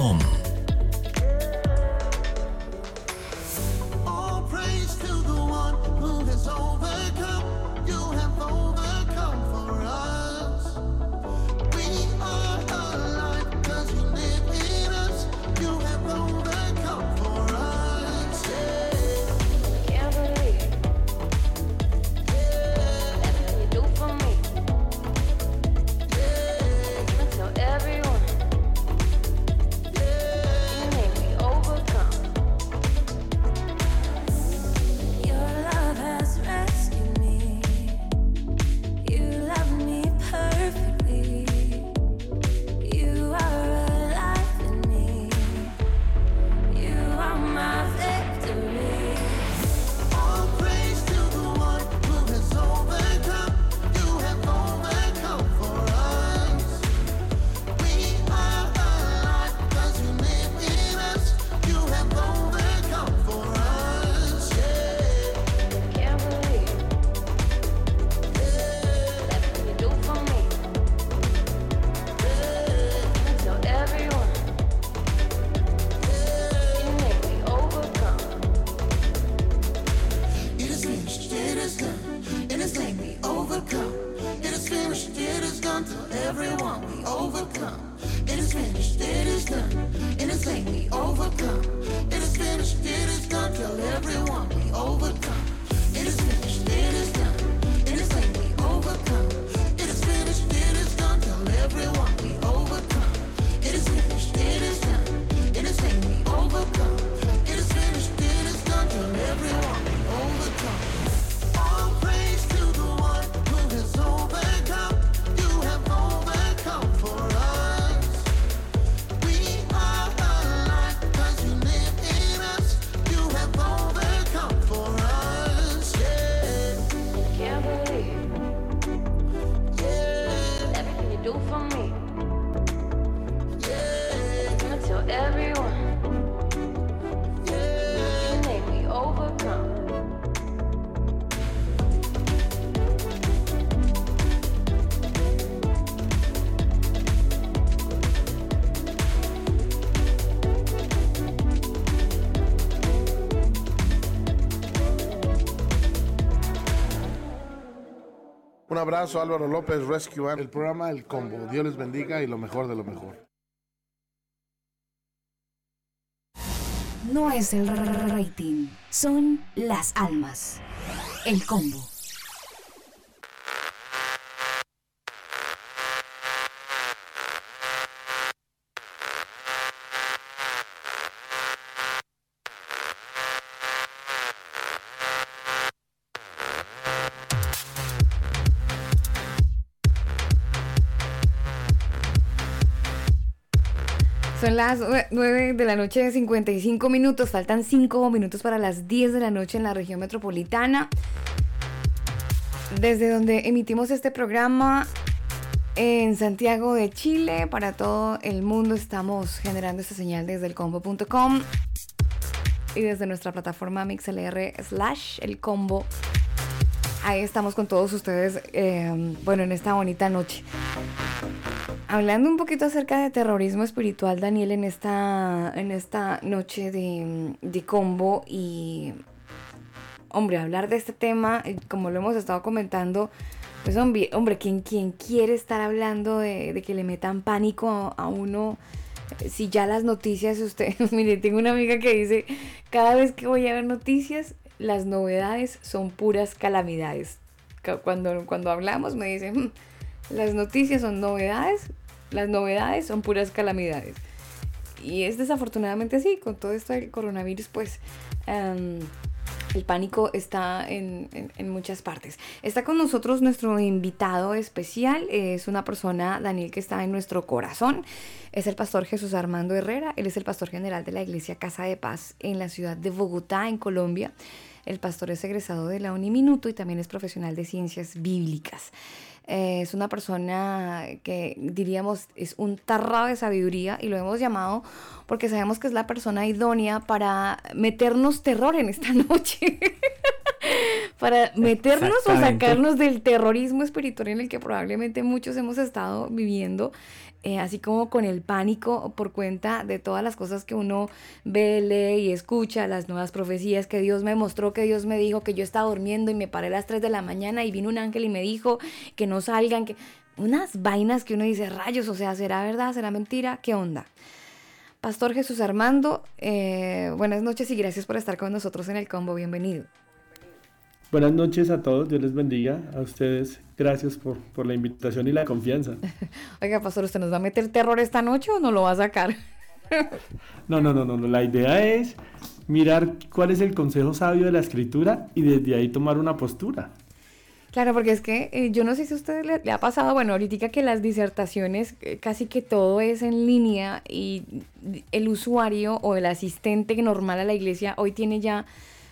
www.radiomaría.com. abrazo, Álvaro López, Rescue el programa El Combo. Dios les bendiga y lo mejor de lo mejor. No es el rating, son las almas. El Combo. Son las 9 de la noche de 55 minutos. Faltan 5 minutos para las 10 de la noche en la región metropolitana. Desde donde emitimos este programa en Santiago de Chile, para todo el mundo estamos generando esta señal desde el combo.com y desde nuestra plataforma MixLR slash el combo. Ahí estamos con todos ustedes, eh, bueno, en esta bonita noche. Hablando un poquito acerca de terrorismo espiritual, Daniel, en esta, en esta noche de, combo y, hombre, hablar de este tema, eh, como lo hemos estado comentando, pues hombre, hombre quien, quiere estar hablando de, que le metan pánico a, uno si ya las noticias, usted, mire, tengo una amiga que dice, cada vez que voy a ver noticias, las novedades son puras calamidades. Cuando, cuando hablamos me dicen, mm, las noticias son novedades, las novedades son puras calamidades. Y es desafortunadamente así, con todo esto del coronavirus, pues em, el pánico está en, muchas partes. Está con nosotros nuestro invitado especial, es una persona, Daniel, que está en nuestro corazón. Es el pastor Jesús Armando Herrera, él es el pastor general de la iglesia Casa de Paz en la ciudad de Bogotá, en Colombia. El pastor es egresado de la Uniminuto y también es profesional de ciencias bíblicas. Eh, es una persona que diríamos es un tarrado de sabiduría y lo hemos llamado porque sabemos que es la persona idónea para meternos terror en esta noche. para meternos o sacarnos del terrorismo espiritual en el que probablemente muchos hemos estado viviendo eh, así como con el pánico por cuenta de todas las cosas que uno ve, lee y escucha, las nuevas profecías que Dios me mostró, que Dios me dijo que yo estaba durmiendo y me paré a las 3 de la mañana y vino un ángel y me dijo que no salgan, que unas vainas que uno dice, rayos, o sea, ¿será verdad? ¿Será mentira? ¿Qué onda? Pastor Jesús Armando, eh, buenas noches y gracias por estar con nosotros en el combo, bienvenido. Buenas noches a todos, Dios les bendiga. A ustedes, gracias por, por la invitación y la confianza. Oiga, pastor, ¿usted nos va a meter terror esta noche o no lo va a sacar? no, no, no, no, la idea es mirar cuál es el consejo sabio de la escritura y desde ahí tomar una postura. Claro, porque es que eh, yo no sé si a usted le, ha pasado, bueno, ahorita que las disertaciones eh, casi que todo es en línea y el usuario o el asistente normal a la iglesia hoy tiene ya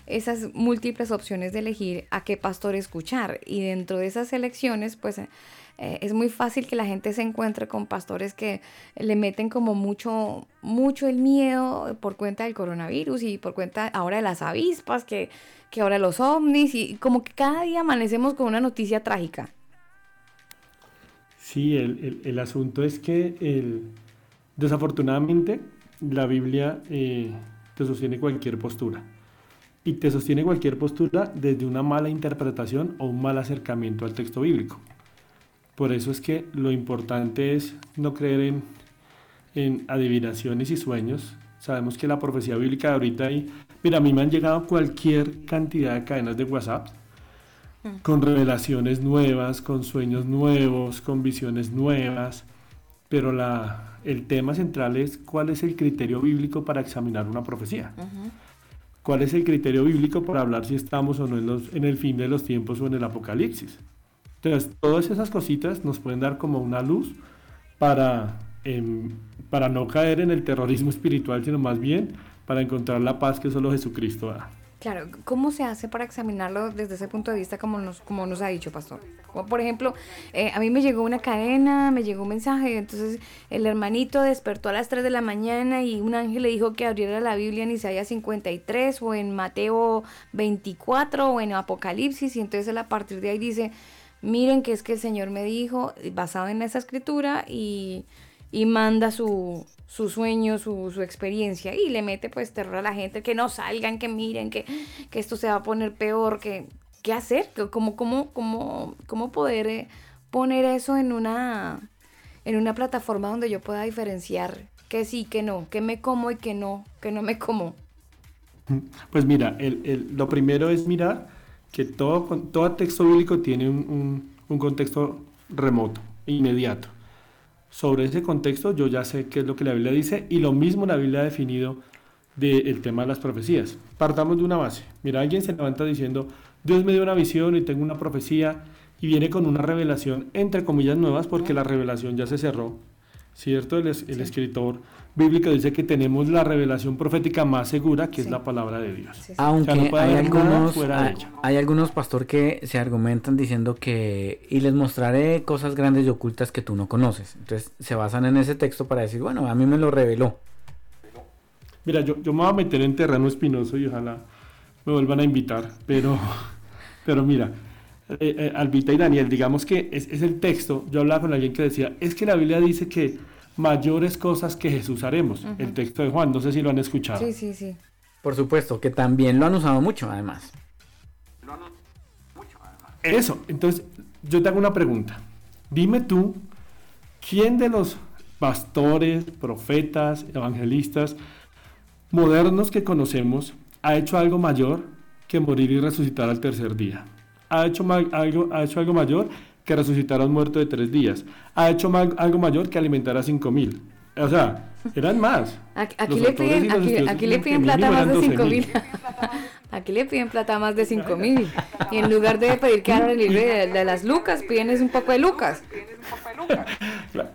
esas múltiples opciones de elegir a qué pastor escuchar. Y dentro de esas elecciones, pues eh, es muy fácil que la gente se encuentre con pastores que le meten como mucho, mucho el miedo por cuenta del coronavirus y por cuenta ahora de las avispas, que, que ahora los ovnis, y como que cada día amanecemos con una noticia trágica. Sí, el, asunto es que el, desafortunadamente la Biblia eh, te sostiene cualquier postura y te sostiene cualquier postura desde una mala interpretación o un mal acercamiento al texto bíblico. Por eso es que lo importante es no creer en, en adivinaciones y sueños. Sabemos que la profecía bíblica de ahorita hay, mira, a mí me han llegado cualquier cantidad de cadenas de WhatsApp mm. con revelaciones nuevas, con sueños nuevos, con visiones nuevas, pero la, el tema central es cuál es el criterio bíblico para examinar una profecía cuál es el criterio bíblico para hablar si estamos o no en, el fin de los tiempos o en el apocalipsis. Entonces, todas esas cositas nos pueden dar como una luz para, em, para no caer en el terrorismo espiritual, sino más bien para encontrar la paz que solo Jesucristo da. Claro, ¿cómo se hace para examinarlo desde ese punto de vista como nos, como nos ha dicho, pastor? por ejemplo, eh, a mí me llegó una cadena, me llegó un mensaje, entonces el hermanito despertó a las 3 de la mañana y un ángel le dijo que abriera la Biblia en Isaías 53 o en Mateo 24 o en Apocalipsis y entonces él a partir de ahí dice, miren que es que el Señor me dijo, basado en esa escritura y, y manda su, su sueño, su, su, experiencia y le mete pues terror a la gente, que no salgan, que miren, que, que esto se va a poner peor, que qué hacer, cómo, cómo, cómo, cómo poder eh, poner eso en una, en una plataforma donde yo pueda diferenciar que sí, que no, que me como y que no, que no me como. Pues mira, el, el, lo primero es mirar que todo, todo texto bíblico tiene un, un, un contexto remoto, inmediato sobre ese contexto yo ya sé qué es lo que la Biblia dice y lo mismo la Biblia ha definido del tema de las profecías. Partamos de una base. Mira, alguien se levanta diciendo, Dios me dio una visión y tengo una profecía y viene con una revelación, entre comillas, nuevas porque la revelación ya se cerró. ¿Cierto? El, el escritor bíblico dice que tenemos la revelación profética más segura, que es la palabra de Dios. Aunque hay, algunos, hay, algunos, pastor, que se argumentan diciendo que, y les mostraré cosas grandes y ocultas que tú no conoces. Entonces se basan en ese texto para decir, bueno, a mí me lo reveló. Mira, yo, yo me voy a meter en terreno espinoso y ojalá me vuelvan a invitar, pero, pero mira, eh, eh, Albita y Daniel, digamos que es, es el texto, yo hablaba con alguien que decía, es que la Biblia dice que mayores cosas que Jesús haremos. El texto de Juan, no sé si lo han escuchado. Sí, sí, sí. Por supuesto, que también lo han usado mucho, además. Eso, entonces yo te hago una pregunta. Dime tú, ¿quién de los pastores, profetas, evangelistas, modernos que conocemos, ha hecho algo mayor que morir y resucitar al tercer día. Ha hecho, algo, ha hecho algo mayor que resucitar a un muerto de tres días. Ha hecho algo mayor que alimentar a cinco mil. O sea, eran más. Aquí, le piden, aquí, le piden plata más de cinco mil. Aquí le piden plata más de cinco mil. Y en lugar de pedir que hagan el libro de, las lucas, piden un poco de lucas.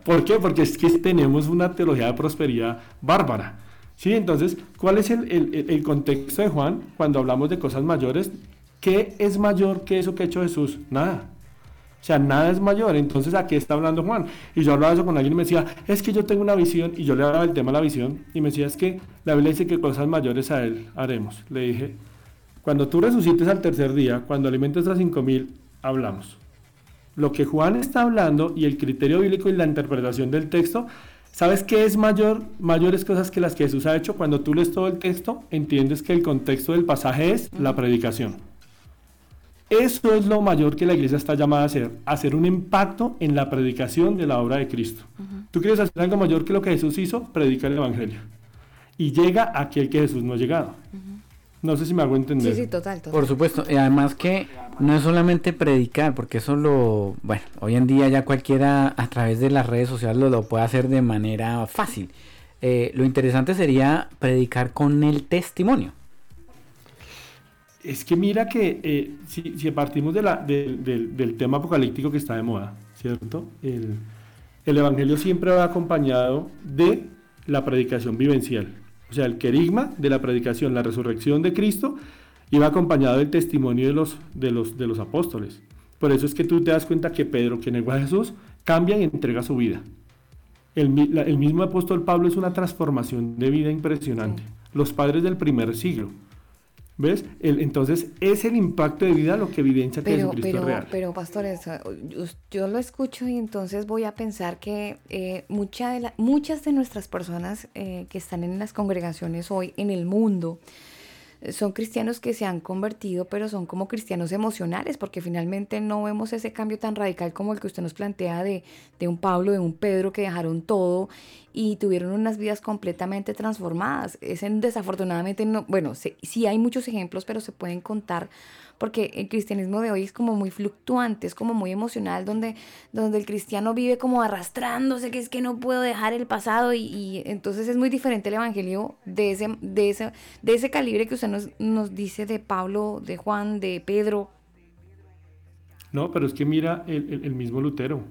¿Por qué? Porque es que tenemos una teología de prosperidad bárbara. Sí, entonces, ¿cuál es el, contexto de Juan cuando hablamos de cosas mayores? ¿Qué es mayor que eso que ha hecho Jesús? Nada. O sea, nada es mayor. Entonces, ¿a qué está hablando Juan? Y yo hablaba eso con alguien y me decía, es que yo tengo una visión, y yo le hablaba el tema de la visión, y me decía, es que la Biblia dice que cosas mayores a él haremos. Le dije, cuando tú resucites al tercer día, cuando alimentes a cinco mil, hablamos. Lo que Juan está hablando y el criterio bíblico y la interpretación del texto ¿Sabes qué es mayor, mayores cosas que las que Jesús ha hecho? Cuando tú lees todo el texto, entiendes que el contexto del pasaje es la predicación. Eso es lo mayor que la iglesia está llamada a hacer, hacer un impacto en la predicación de la obra de Cristo. ¿Tú quieres hacer algo mayor que lo que Jesús hizo? Predica el Evangelio. Y llega aquel que Jesús no ha llegado. No sé si me hago entender. Sí, sí, total, total. Por supuesto, y además que no es solamente predicar, porque eso lo, bueno, hoy en día ya cualquiera a través de las redes sociales lo, puede hacer de manera fácil. Eh, lo interesante sería predicar con el testimonio. Es que mira que eh, si, si, partimos de la, del tema apocalíptico que está de moda, ¿cierto? El, el Evangelio siempre va acompañado de la predicación vivencial. O sea, el querigma de la predicación, la resurrección de Cristo, iba acompañado del testimonio de los, de los, de los apóstoles. Por eso es que tú te das cuenta que Pedro, que negó a Jesús, cambia y entrega su vida. El, el mismo apóstol Pablo es una transformación de vida impresionante. Los padres del primer siglo. ¿Ves? entonces es el impacto de vida lo que evidencia que Jesucristo pero, es real. Pero, pastores, yo, lo escucho y entonces voy a pensar que eh, de muchas de nuestras personas eh, que están en las congregaciones hoy en el mundo, son cristianos que se han convertido, pero son como cristianos emocionales, porque finalmente no vemos ese cambio tan radical como el que usted nos plantea de, de un Pablo, de un Pedro que dejaron todo y tuvieron unas vidas completamente transformadas. Es desafortunadamente, no, bueno, sí hay muchos ejemplos, pero se pueden contar porque el cristianismo de hoy es como muy fluctuante, es como muy emocional, donde, donde el cristiano vive como arrastrándose, que es que no puedo dejar el pasado y, entonces es muy diferente el evangelio de ese, de ese, de ese calibre que usted nos, nos dice de Pablo, de Juan, de Pedro. No, pero es que mira el, mismo Lutero,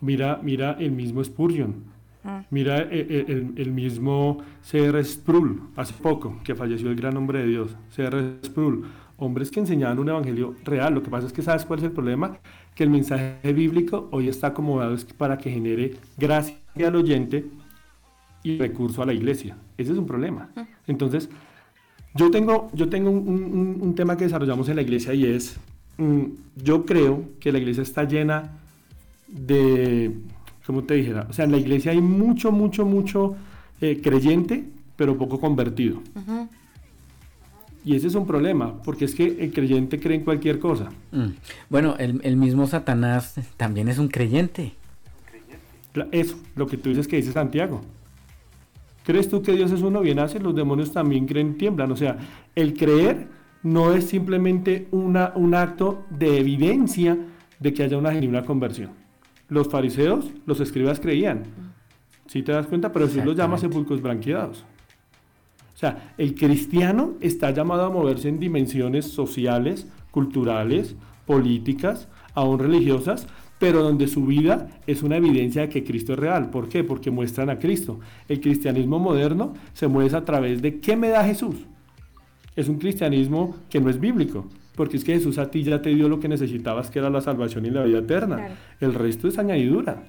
mira, mira el mismo Spurgeon, ah. Mira el, el, mismo C.R. Sproul, hace poco, que falleció el gran hombre de Dios, C.R. Sproul, hombres que enseñaban un evangelio real. Lo que pasa es que sabes cuál es el problema, que el mensaje bíblico hoy está acomodado para que genere gracia al oyente y recurso a la iglesia. Ese es un problema. Entonces, yo tengo, yo tengo un, tema que desarrollamos en la iglesia y es, mm, yo creo que la iglesia está llena de, ¿cómo te dijera? O sea, en la iglesia hay mucho, mucho, mucho eh, creyente, pero poco convertido. Y ese es un problema, porque es que el creyente cree en cualquier cosa. Mm. Bueno, el, mismo Satanás también es un creyente. Eso, lo que tú dices que dice Santiago. ¿Crees tú que Dios es uno? Bien hace, los demonios también creen, tiemblan. O sea, el creer no es simplemente una, un acto de evidencia de que haya una genuina conversión. Los fariseos, los escribas creían. Si te das cuenta, pero Jesús los llama sepulcros branqueados. O sea, el cristiano está llamado a moverse en dimensiones sociales, culturales, políticas, aún religiosas, pero donde su vida es una evidencia de que Cristo es real. ¿Por qué? Porque muestran a Cristo. El cristianismo moderno se mueve a través de ¿qué me da Jesús? Es un cristianismo que no es bíblico, porque es que Jesús a ti ya te dio lo que necesitabas, que era la salvación y la vida eterna. El resto es añadidura.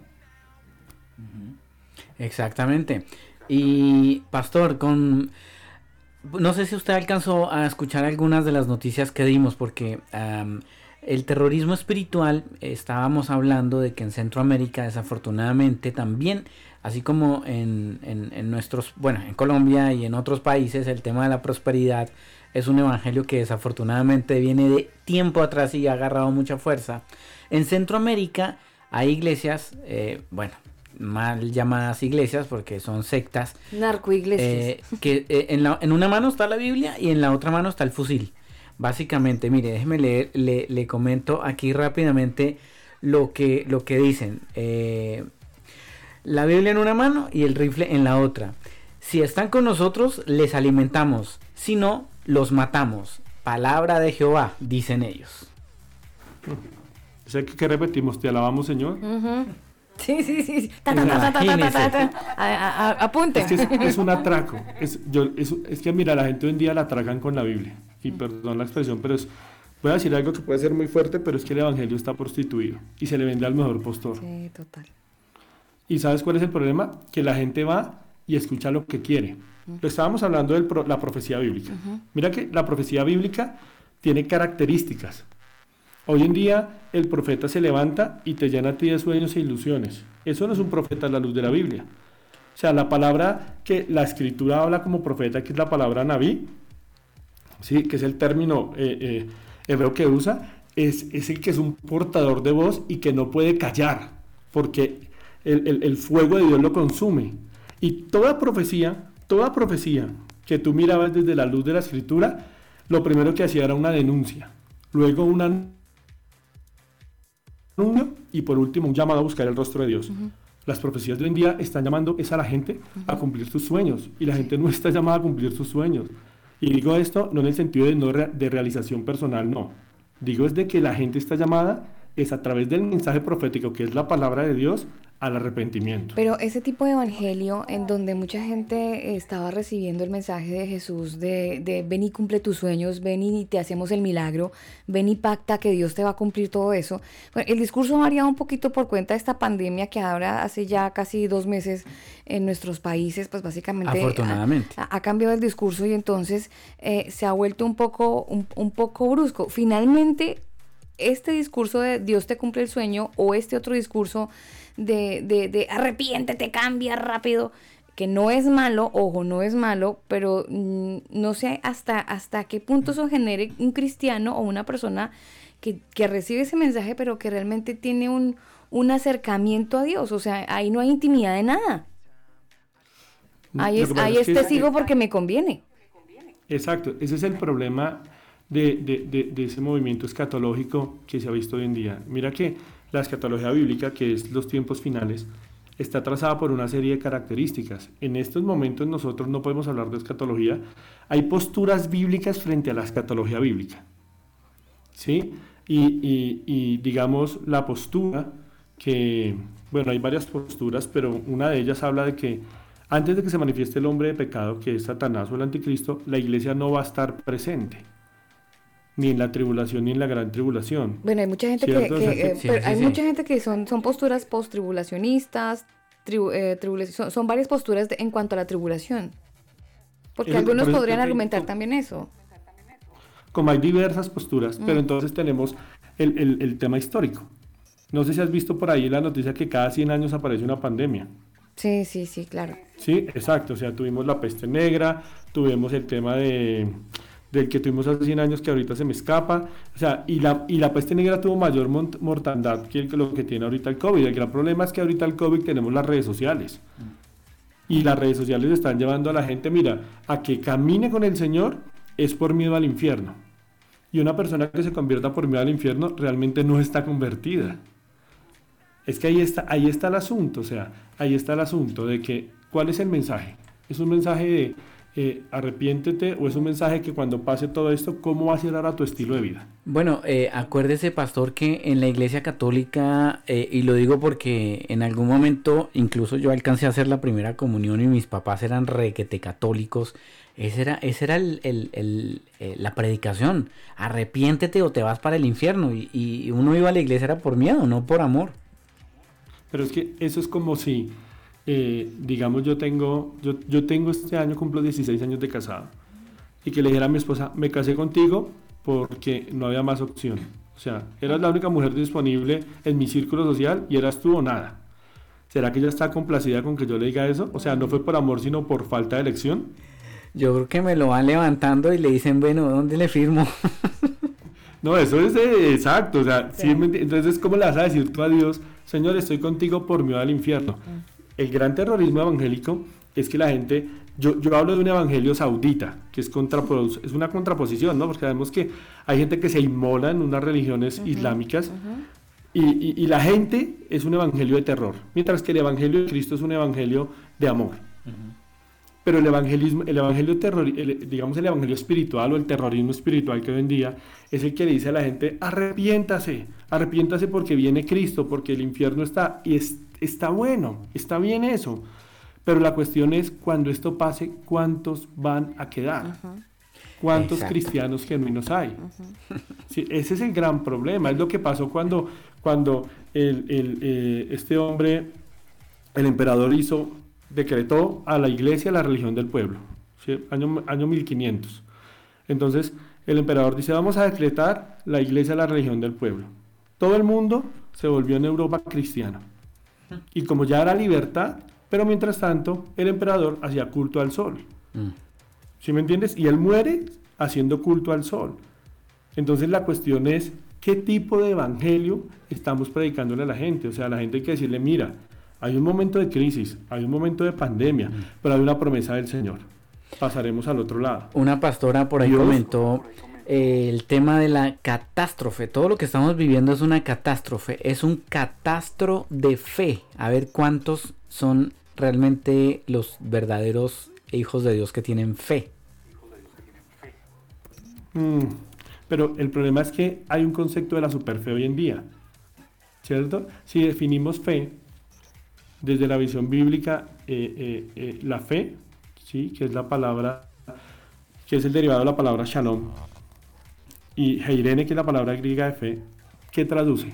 Exactamente. Y pastor, con no sé si usted alcanzó a escuchar algunas de las noticias que dimos, porque el terrorismo espiritual, estábamos hablando de que en Centroamérica, desafortunadamente, también, así como en, en, nuestros, bueno, en Colombia y en otros países, el tema de la prosperidad es un evangelio que desafortunadamente viene de tiempo atrás y ha agarrado mucha fuerza. En Centroamérica hay iglesias, eh, bueno, mal llamadas iglesias porque son sectas. Narcoiglesias. Eh, que eh, en, la, en una mano está la Biblia y en la otra mano está el fusil. Básicamente, mire, déjeme leer, le, le comento aquí rápidamente lo que, lo que dicen. Eh, la Biblia en una mano y el rifle en la otra. Si están con nosotros, les alimentamos. Si no, los matamos. Palabra de Jehová, dicen ellos. O sea, que, repetimos, te alabamos, Señor. Sí, sí, sí. Apunte. Es, un atraco. Es, yo, es, que, mira, la gente hoy en día la atracan con la Biblia. Y perdón la expresión, pero es, voy a decir algo que puede ser muy fuerte, pero es que el Evangelio está prostituido y se le vende al mejor postor. Sí, total. ¿Y sabes cuál es el problema? Que la gente va y escucha lo que quiere. Lo estábamos hablando de la profecía bíblica. Mira que la profecía bíblica tiene características. Hoy en día el profeta se levanta y te llena a ti de sueños e ilusiones. Eso no es un profeta a la luz de la Biblia. O sea, la palabra que la escritura habla como profeta, que es la palabra naví, ¿sí? que es el término eh, eh, hebreo que usa, es, es, el que es un portador de voz y que no puede callar, porque el, el fuego de Dios lo consume. Y toda profecía, toda profecía que tú mirabas desde la luz de la escritura, lo primero que hacía era una denuncia, luego una y por último un llamado a buscar el rostro de Dios. Las profecías de hoy en día están llamando es a la gente a cumplir sus sueños y la gente no está llamada a cumplir sus sueños. Y digo esto no en el sentido de, no de realización personal, no. Digo es de que la gente está llamada es a través del mensaje profético que es la palabra de Dios al arrepentimiento. Pero ese tipo de evangelio en donde mucha gente estaba recibiendo el mensaje de Jesús de, de ven y cumple tus sueños, ven y te hacemos el milagro, ven y pacta que Dios te va a cumplir todo eso. Bueno, el discurso ha variado un poquito por cuenta de esta pandemia que ahora hace ya casi dos meses en nuestros países, pues básicamente Afortunadamente. Ha, cambiado el discurso y entonces eh, se ha vuelto un poco, un, un poco brusco. Finalmente, este discurso de Dios te cumple el sueño o este otro discurso de, de, de arrepiéntete, cambia rápido, que no es malo, ojo, no es malo, pero mm, no sé hasta, hasta qué punto eso genere un cristiano o una persona que, que recibe ese mensaje, pero que realmente tiene un, un, acercamiento a Dios. O sea, ahí no hay intimidad de nada. Ahí es, ahí es testigo porque me conviene. Exacto, ese es el problema de, de, de, ese movimiento escatológico que se ha visto hoy en día. Mira que la escatología bíblica, que es los tiempos finales, está trazada por una serie de características. En estos momentos nosotros no podemos hablar de escatología. Hay posturas bíblicas frente a la escatología bíblica. ¿Sí? Y, y, digamos la postura que, bueno, hay varias posturas, pero una de ellas habla de que antes de que se manifieste el hombre de pecado, que es Satanás o el anticristo, la iglesia no va a estar presente ni en la tribulación ni en la gran tribulación. Bueno, hay mucha gente que, eh, hay mucha gente que son, son posturas post-tribulacionistas, eh, son, varias posturas en cuanto a la tribulación. Porque algunos podrían argumentar también eso. Como hay diversas posturas, pero mm. entonces tenemos el, el, tema histórico. No sé si has visto por ahí la noticia que cada 100 años aparece una pandemia. Sí, sí, sí, claro. Sí, exacto. O sea, tuvimos la peste negra, tuvimos el tema de del que tuvimos hace 100 años que ahorita se me escapa. O sea, y la, y la peste negra tuvo mayor mortandad que lo que tiene ahorita el COVID. El gran problema es que ahorita el COVID tenemos las redes sociales. Y las redes sociales están llevando a la gente, mira, a que camine con el Señor es por miedo al infierno. Y una persona que se convierta por miedo al infierno realmente no está convertida. Es que ahí está, ahí está el asunto, o sea, ahí está el asunto de que, ¿cuál es el mensaje? Es un mensaje de, eh, arrepiéntete o es un mensaje que cuando pase todo esto, ¿cómo va a ser ahora tu estilo de vida? Bueno, eh, acuérdese, pastor, que en la iglesia católica, eh, y lo digo porque en algún momento incluso yo alcancé a hacer la primera comunión y mis papás eran requete católicos. Esa era, ese era el, el, la predicación. Arrepiéntete o te vas para el infierno. Y, y uno iba a la iglesia era por miedo, no por amor. Pero es que eso es como si eh, digamos, yo tengo, yo, yo tengo este año, cumplo 16 años de casado, y que le dijera a mi esposa, me casé contigo porque no había más opción. O sea, eras la única mujer disponible en mi círculo social y eras tú o nada. ¿Será que ella está complacida con que yo le diga eso? O sea, no fue por amor, sino por falta de elección. Yo creo que me lo van levantando y le dicen, bueno, ¿dónde le firmo? no, eso es exacto. O sea, entonces, ¿cómo le vas a decir tú a Dios, Señor, estoy contigo por miedo al infierno? El gran terrorismo evangélico es que la gente, yo, yo hablo de un evangelio saudita, que es, es una contraposición, ¿no? Porque sabemos que hay gente que se inmola en unas religiones islámicas y, y, la gente es un evangelio de terror, mientras que el evangelio de Cristo es un evangelio de amor. Pero el evangelismo, el evangelio terror, digamos el evangelio espiritual o el terrorismo espiritual que hoy en día es el que le dice a la gente, arrepiéntase, arrepiéntase porque viene Cristo, porque el infierno está, y está bueno, está bien eso. Pero la cuestión es, cuando esto pase, ¿cuántos van a quedar? ¿Cuántos cristianos genuinos hay? ese es el gran problema. Es lo que pasó cuando, cuando el, eh, este hombre, el emperador hizo decretó a la iglesia la religión del pueblo, año, año 1500. Entonces el emperador dice, vamos a decretar la iglesia la religión del pueblo. Todo el mundo se volvió en Europa cristiano. Y como ya era libertad, pero mientras tanto el emperador hacía culto al sol. Mm. ¿Sí me entiendes? Y él muere haciendo culto al sol. Entonces la cuestión es, ¿qué tipo de evangelio estamos predicándole a la gente? O sea, a la gente hay que decirle, mira, hay un momento de crisis, hay un momento de pandemia, mm. pero hay una promesa del Señor. Pasaremos al otro lado. Una pastora por ahí comentó el tema de la catástrofe. Todo lo que estamos viviendo es una catástrofe, es un catastro de fe. A ver cuántos son realmente los verdaderos hijos de Dios que tienen fe. Mm, pero el problema es que hay un concepto de la superfe hoy en día, ¿cierto? Si definimos fe desde la visión bíblica, eh, eh, eh, la fe, ¿sí? que es la palabra, que es el derivado de la palabra shalom, y heirene, que es la palabra griega de fe, ¿qué traduce?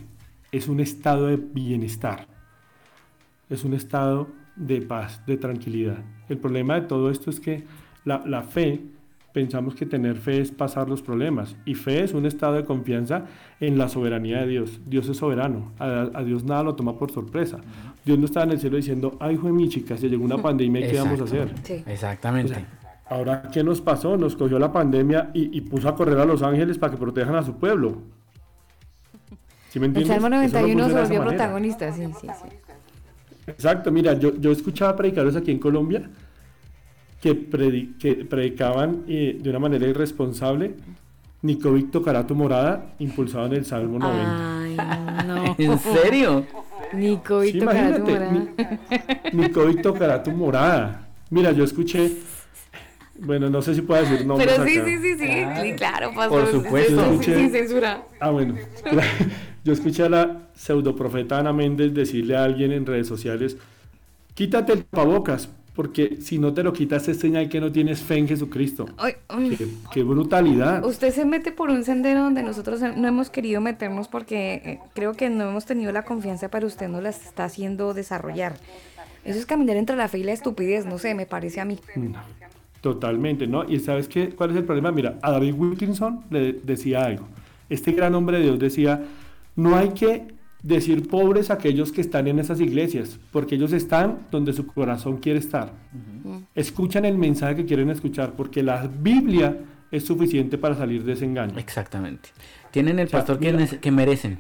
Es un estado de bienestar, es un estado de paz, de tranquilidad. El problema de todo esto es que la, la fe pensamos que tener fe es pasar los problemas. Y fe es un estado de confianza en la soberanía de Dios. Dios es soberano. A, Dios nada lo toma por sorpresa. Dios no está en el cielo diciendo, ay, hijo de mi chica, se llegó una pandemia, ¿qué vamos a hacer? Exactamente. Ahora, ¿qué nos pasó? Nos cogió la pandemia y, puso a correr a los ángeles para que protejan a su pueblo. ¿Sí me entiendes? El Salmo 91 se volvió protagonista, sí, sí, sí. Exacto, mira, yo, yo escuchaba predicadores aquí en Colombia que, predicaban eh, de una manera irresponsable. Nicovic tocará tu morada, impulsado en el Salmo 90. Ay, no. ¿En serio? Nicovic tocará tu morada. Nicovic tocará tu morada. Mira, yo escuché. Bueno, no sé si puedo decir nombres. Pero sí, sí, sí, sí, sí, claro, Por supuesto. sin censura. Ah, bueno. Yo escuché a la pseudoprofeta Ana Méndez decirle a alguien en redes sociales: quítate el tapabocas, porque si no te lo quitas es señal que no tienes fe en Jesucristo. Qué, brutalidad. Usted se mete por un sendero donde nosotros no hemos querido meternos porque eh, creo que no hemos tenido la confianza, para usted no la está haciendo desarrollar. Eso es caminar entre la fe y la estupidez, no sé, me parece a mí. Totalmente, ¿no? Y sabes qué, cuál es el problema? Mira, a David Wilkinson le decía algo. Este gran hombre de Dios decía, no hay que decir pobres aquellos que están en esas iglesias, porque ellos están donde su corazón quiere estar. Escuchan el mensaje que quieren escuchar, porque la Biblia es suficiente para salir de ese engaño. Exactamente. Tienen el pastor que, merecen.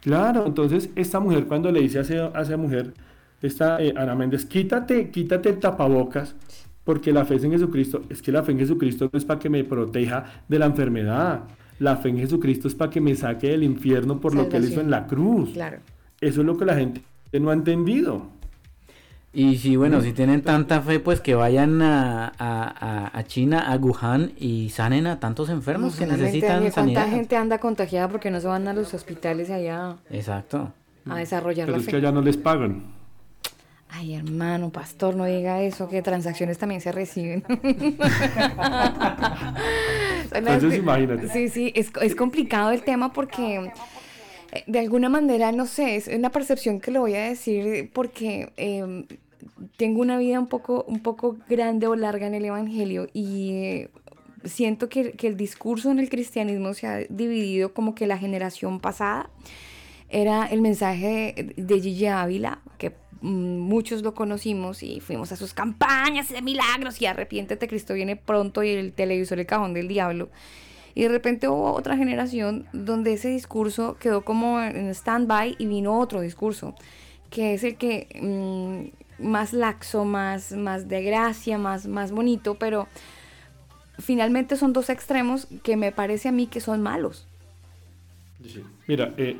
Claro, entonces esta mujer cuando le dice a esa, mujer, esta eh, Ana Méndez, quítate, quítate el tapabocas, porque la fe es en Jesucristo, es que la fe en Jesucristo no es para que me proteja de la enfermedad, la fe en Jesucristo es para que me saque del infierno por lo que él hizo en la cruz. Claro. Eso es lo que la gente no ha entendido. Y si, bueno, si tienen tanta fe, pues que vayan a, a, a China, a Wuhan y sanen a tantos enfermos que necesitan sanidad. ¿Cuánta gente anda contagiada porque no se van a los hospitales allá? Exacto. A desarrollar Pero la es que allá no les pagan. Ay, hermano, pastor, no diga eso, que transacciones también se reciben. Entonces, imagínate. Sí, sí, es, es complicado el tema porque eh, de alguna manera, no sé, es una percepción que lo voy a decir porque em, tengo una vida un poco, un poco grande o larga en el Evangelio y eh, siento que, que, el discurso en el cristianismo se ha dividido como que la generación pasada era el mensaje de Gigi Ávila, que muchos lo conocimos y fuimos a sus campañas de milagros y arrepiéntete, Cristo viene pronto y el televisor el cajón del diablo. Y de repente hubo otra generación donde ese discurso quedó como en stand-by y vino otro discurso que es el que mm, más laxo, más, más de gracia, más, más bonito, pero finalmente son dos extremos que me parece a mí que son malos. Mira, eh,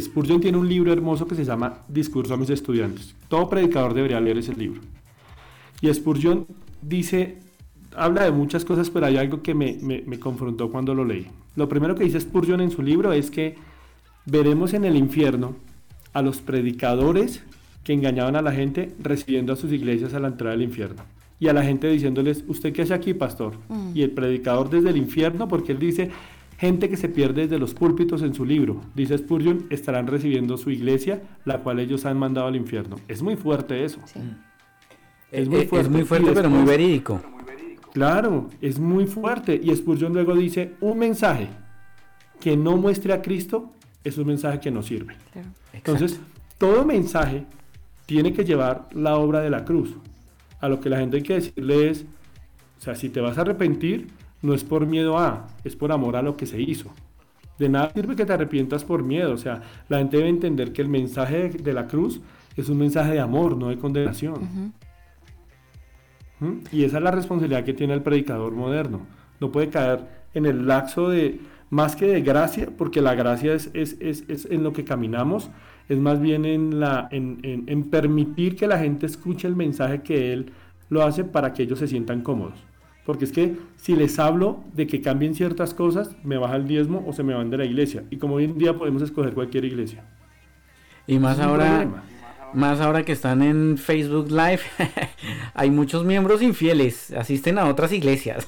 Spurgeon tiene un libro hermoso que se llama Discurso a mis estudiantes. Todo predicador debería leer ese libro. Y Spurgeon dice, habla de muchas cosas, pero hay algo que me, me confrontó cuando lo leí. Lo primero que dice Spurgeon en su libro es que veremos en el infierno a los predicadores que engañaban a la gente recibiendo a sus iglesias a la entrada del infierno. Y a la gente diciéndoles, ¿usted qué hace aquí, pastor? Mm. Y el predicador desde el infierno, porque él dice, gente que se pierde desde los púlpitos en su libro, dice Spurgeon, estarán recibiendo su iglesia, la cual ellos han mandado al infierno. Es muy fuerte eso. Es, muy fuerte, es muy fuerte pero muy verídico. Claro, es muy fuerte. Y Spurgeon luego dice, un mensaje que no muestre a Cristo es un mensaje que no sirve. Entonces, todo mensaje tiene que llevar la obra de la cruz. A lo que la gente hay que decirle es, o sea, si te vas a arrepentir, no es por miedo a, es por amor a lo que se hizo. De nada sirve que te arrepientas por miedo. O sea, la gente debe entender que el mensaje de, la cruz es un mensaje de amor, no de condenación. ¿Mm? Y esa es la responsabilidad que tiene el predicador moderno. No puede caer en el laxo de, más que de gracia, porque la gracia es, es, es, es en lo que caminamos, es más bien en, la, en, en, permitir que la gente escuche el mensaje que él lo hace para que ellos se sientan cómodos. Porque es que si les hablo de que cambien ciertas cosas, me baja el diezmo o se me van de la iglesia. Y como hoy en día podemos escoger cualquier iglesia. Y más ahora, más ahora que están en Facebook Live, hay muchos miembros infieles, asisten a otras iglesias.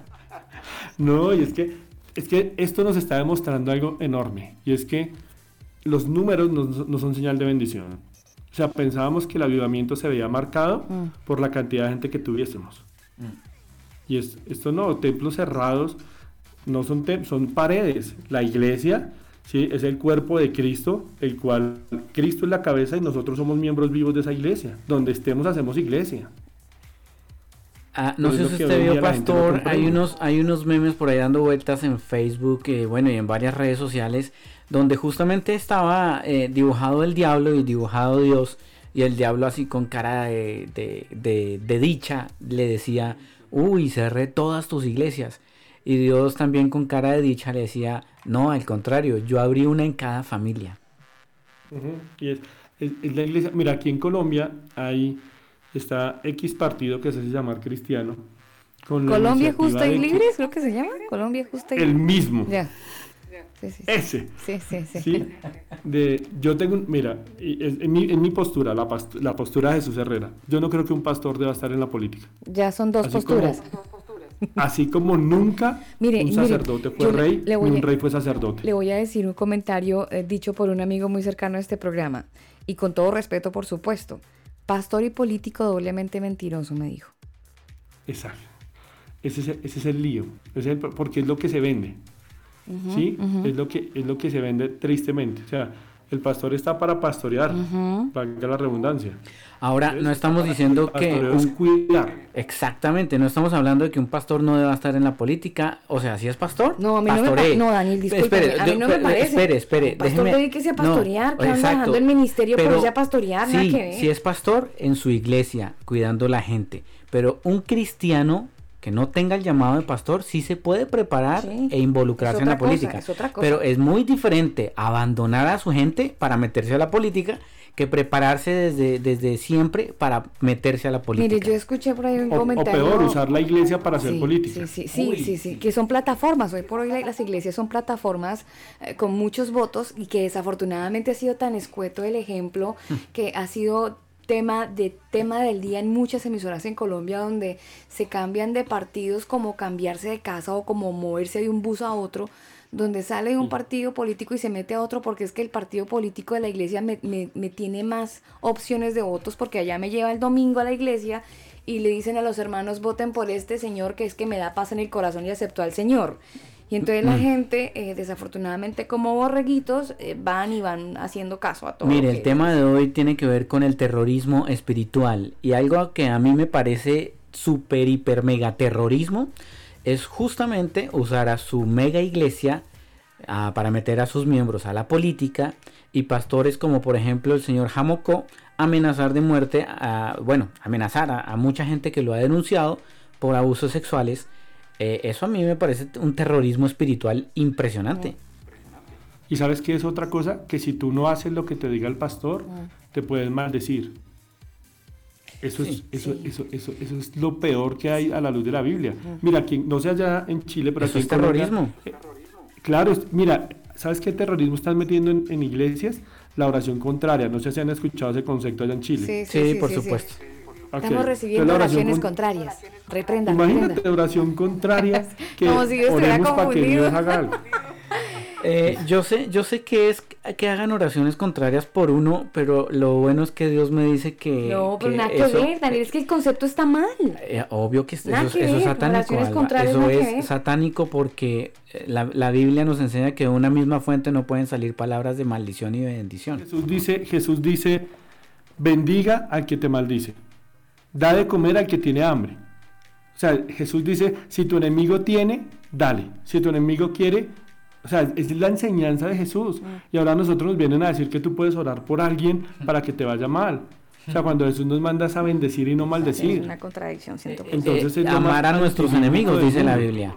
no, y es que es que esto nos está demostrando algo enorme, y es que los números no, son señal de bendición. O sea, pensábamos que el avivamiento se veía marcado mm. por la cantidad de gente que tuviésemos. Mm. Y es, esto no, templos cerrados no son, son paredes. La iglesia ¿sí? es el cuerpo de Cristo, el cual Cristo es la cabeza y nosotros somos miembros vivos de esa iglesia. Donde estemos hacemos iglesia. Ah, no sé si usted vio, Pastor, hay unos, hay unos memes por ahí dando vueltas en Facebook, eh, bueno, y en varias redes sociales, donde justamente estaba eh, dibujado el diablo y dibujado Dios, y el diablo así con cara de, de, dicha le decía, uy, cerré todas tus iglesias. Y Dios también con cara de dicha le decía, no, al contrario, yo abrí una en cada familia. y es, la iglesia, mira, aquí en Colombia hay está X partido que se hace llamar cristiano. Colombia Justa y Libre, creo que se llama. Colombia Justa y El mismo. Ya. Ese. Sí, sí, sí. De, yo tengo, mira, en mi, en mi postura, la, la, postura de Jesús Herrera, yo no creo que un pastor deba estar en la política. Ya son dos posturas. así como nunca un sacerdote fue rey, ni un rey fue sacerdote. Le voy a decir un comentario eh, dicho por un amigo muy cercano a este programa, y con todo respeto, por supuesto. Pastor y político doblemente mentiroso, me dijo. Exacto. Ese es, ese es el lío, porque es lo que se vende. ¿Sí? es, lo que, es lo que se vende tristemente. O sea, el pastor está para pastorear, para que la redundancia. Ahora, no estamos diciendo que... Un... cuidar. Exactamente, no estamos hablando de que un pastor no deba estar en la política. O sea, si es pastor, No, a mí no me No, Daniel, disculpe, espere, a mí no me parece. Espere, espere. Pastor déjeme... que sea pastorear, que anda dejando el ministerio pero, por ya pastorear, sí, si es pastor, en su iglesia, cuidando la gente. Pero un cristiano que no tenga el llamado de pastor, sí se puede preparar e involucrarse en la política. Pero es muy diferente abandonar a su gente para meterse a la política que prepararse desde, desde siempre para meterse a la política. Mire, yo escuché por ahí un comentario. O peor, usar la iglesia para hacer política. Sí, sí, sí, sí, que son plataformas. Hoy por hoy las iglesias son plataformas eh, con muchos votos y que desafortunadamente ha sido tan escueto el ejemplo hmm. que ha sido tema de tema del día en muchas emisoras en Colombia donde se cambian de partidos como cambiarse de casa o como moverse de un bus a otro donde sale de un partido político y se mete a otro porque es que el partido político de la iglesia me, me, tiene más opciones de votos porque allá me lleva el domingo a la iglesia y le dicen a los hermanos voten por este señor que es que me da paz en el corazón y aceptó al señor. Y entonces la mm. gente, eh, desafortunadamente como borreguitos, eh, van y van haciendo caso a todo. Mire, el tema de hoy tiene que ver con el terrorismo espiritual. Y algo que a mí me parece super, hiper, mega terrorismo es justamente usar a su mega iglesia para meter a sus miembros a la política y pastores como por ejemplo el señor Jamocó amenazar de muerte, a, bueno, amenazar a, mucha gente que lo ha denunciado por abusos sexuales. Eh, eso a mí me parece un terrorismo espiritual impresionante. Y sabes que es otra cosa, que si tú no haces lo que te diga el pastor, te pueden maldecir. Eso, es, eso, eso, eso, eso, es lo peor que hay a la luz de la Biblia. Mira, quien no sé allá en Chile, pero eso es terrorismo. Eh, claro, mira, ¿sabes qué terrorismo están metiendo en, iglesias? La oración contraria. No sé si han escuchado ese concepto allá en Chile. Sí, por supuesto. Estamos recibiendo oraciones contrarias. Reprendan. Imagínate, oración contraria que Como si oremos para que Dios haga algo. Eh, yo sé, yo sé que es que hagan oraciones contrarias por uno, pero lo bueno es que Dios me dice que. No, pero nada que ver, Daniel, es que el concepto está mal. Eh, obvio que, eso, es satánico. Eso es satánico porque eh, la, la, Biblia nos enseña que de una misma fuente no pueden salir palabras de maldición y de bendición. Jesús dice, Jesús dice, bendiga al que te maldice, da de comer al que tiene hambre. O sea, Jesús dice, si tu enemigo tiene, dale. Si tu enemigo quiere, o sea, es la enseñanza de Jesús. Mm. Y ahora nosotros nos vienen a decir que tú puedes orar por alguien para que te vaya mal. O sea, cuando Jesús nos manda a bendecir y no maldecir. Es una contradicción, siento. Entonces, eh, amar a nuestros enemigos, dice la Biblia.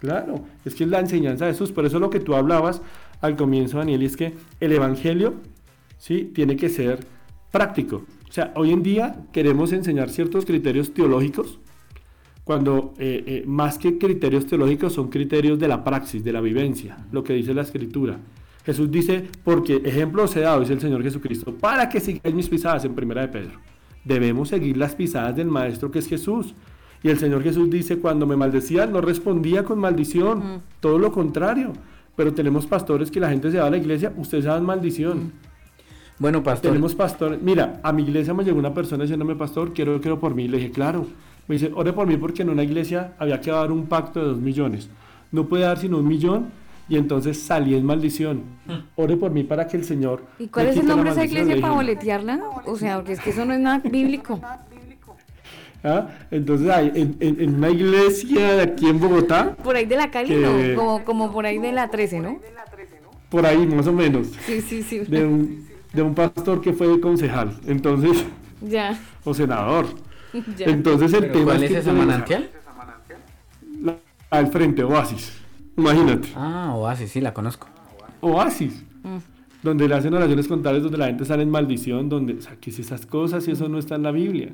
Claro, es que es la enseñanza de Jesús. Por eso lo que tú hablabas al comienzo, Daniel, es que el Evangelio, ¿sí? Tiene que ser práctico. O sea, hoy en día queremos enseñar ciertos criterios teológicos, cuando eh, eh, más que criterios teológicos son criterios de la praxis, de la vivencia, lo que dice la escritura. Jesús dice, porque ejemplo os he dado, dice el Señor Jesucristo, para que sigáis mis pisadas en primera de Pedro. Debemos seguir las pisadas del Maestro que es Jesús. Y el Señor Jesús dice, cuando me maldecían, no respondía con maldición, todo lo contrario. Pero tenemos pastores que la gente se va a la iglesia, ustedes saben maldición. Bueno, pastor. Tenemos pastores. Mira, a mi iglesia me llegó una persona diciéndome, pastor, quiero, quiero por mí. Le dije, claro, me dice, ore por mí porque en una iglesia había que dar un pacto de dos millones. No puede dar sino un millón y entonces salí en maldición. Hmm. Ore por mí para que el Señor... ¿Y cuál es el nombre de esa iglesia para boletearla? O sea, porque es que eso no es nada bíblico. ¿Ah? Entonces hay en, una iglesia de aquí en Bogotá. Por ahí de la Cali, no, como, como por ahí de la 13, ¿no? Por ahí, más o menos. Sí, sí, sí. De un, de un pastor que fue concejal, entonces. Ya. O senador. Entonces el tema ¿Cuál es, ese manantial? al frente, Oasis. Imagínate. Ah, Oasis, sí, la conozco. Oasis. Mm. Donde le hacen oraciones contables, donde la gente sale en maldición, donde, o sea, esas cosas y eso no está en la Biblia.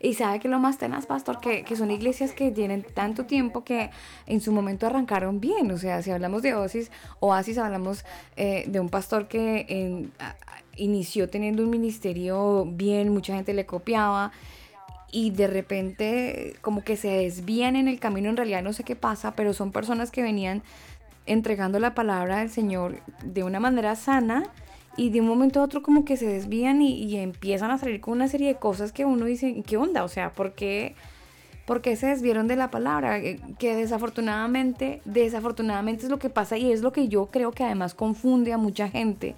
Y sabe que lo más tenaz, pastor, que, que, son iglesias que tienen tanto tiempo que en su momento arrancaron bien. O sea, si hablamos de Oasis, Oasis hablamos eh, de un pastor que inició teniendo un ministerio bien, mucha gente le copiaba y de repente como que se desvían en el camino, en realidad no sé qué pasa, pero son personas que venían entregando la palabra del Señor de una manera sana y de un momento a otro como que se desvían y, empiezan a salir con una serie de cosas que uno dice, ¿qué onda? O sea, ¿por qué, ¿por qué se desvieron de la palabra? Eh, que desafortunadamente, desafortunadamente es lo que pasa y es lo que yo creo que además confunde a mucha gente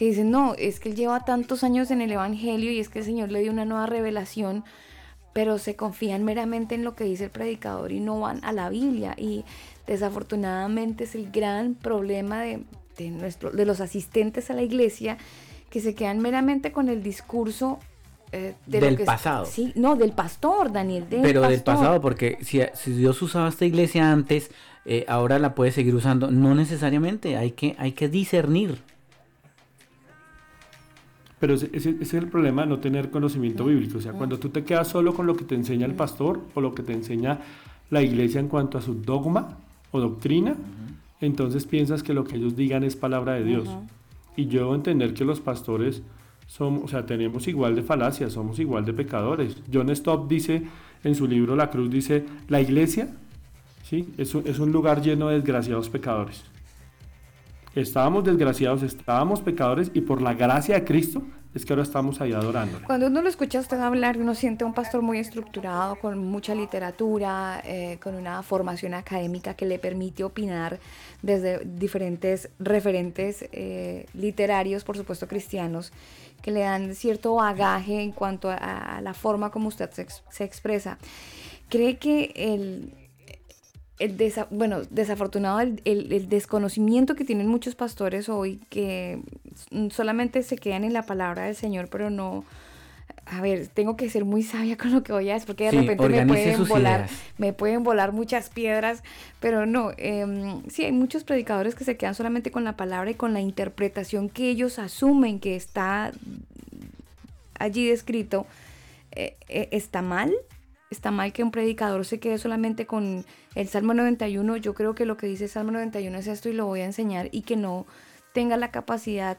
que dicen, no, es que él lleva tantos años en el Evangelio y es que el Señor le dio una nueva revelación pero se confían meramente en lo que dice el predicador y no van a la Biblia. Y desafortunadamente es el gran problema de, nuestro, de los asistentes a la iglesia que se quedan meramente con el discurso eh, del pasado. Sí, no, del pastor, Daniel. Pero del pasado, porque si, si, Dios usaba esta iglesia antes, eh, ahora la puede seguir usando. No necesariamente, hay que, hay que discernir. Pero ese, es el problema de no tener conocimiento bíblico. O sea, cuando tú te quedas solo con lo que te enseña el pastor o lo que te enseña la iglesia en cuanto a su dogma o doctrina, entonces piensas que lo que ellos digan es palabra de Dios. Y yo debo entender que los pastores somos, o sea, tenemos igual de falacias, somos igual de pecadores. John Stott dice en su libro La Cruz, dice, la iglesia ¿sí? es, es un lugar lleno de desgraciados pecadores. Estábamos desgraciados, estábamos pecadores y por la gracia de Cristo es que ahora estamos ahí adorando. Cuando uno lo escucha a usted hablar, uno siente un pastor muy estructurado, con mucha literatura, eh, con una formación académica que le permite opinar desde diferentes referentes eh, literarios, por supuesto cristianos, que le dan cierto bagaje en cuanto a, la forma como usted se expresa. ¿Cree que el, el bueno, desafortunado el, el, desconocimiento que tienen muchos pastores hoy que solamente se quedan en la palabra del Señor, pero no, a ver, tengo que ser muy sabia con lo que voy a decir, porque de repente me pueden volar, me pueden volar muchas piedras, pero no, eh, sí, hay muchos predicadores que se quedan solamente con la palabra y con la interpretación que ellos asumen que está allí descrito, eh, eh, está mal, está mal que un predicador se quede solamente con el Salmo 91, yo creo que lo que dice el Salmo 91 es esto y lo voy a enseñar y que no tenga la capacidad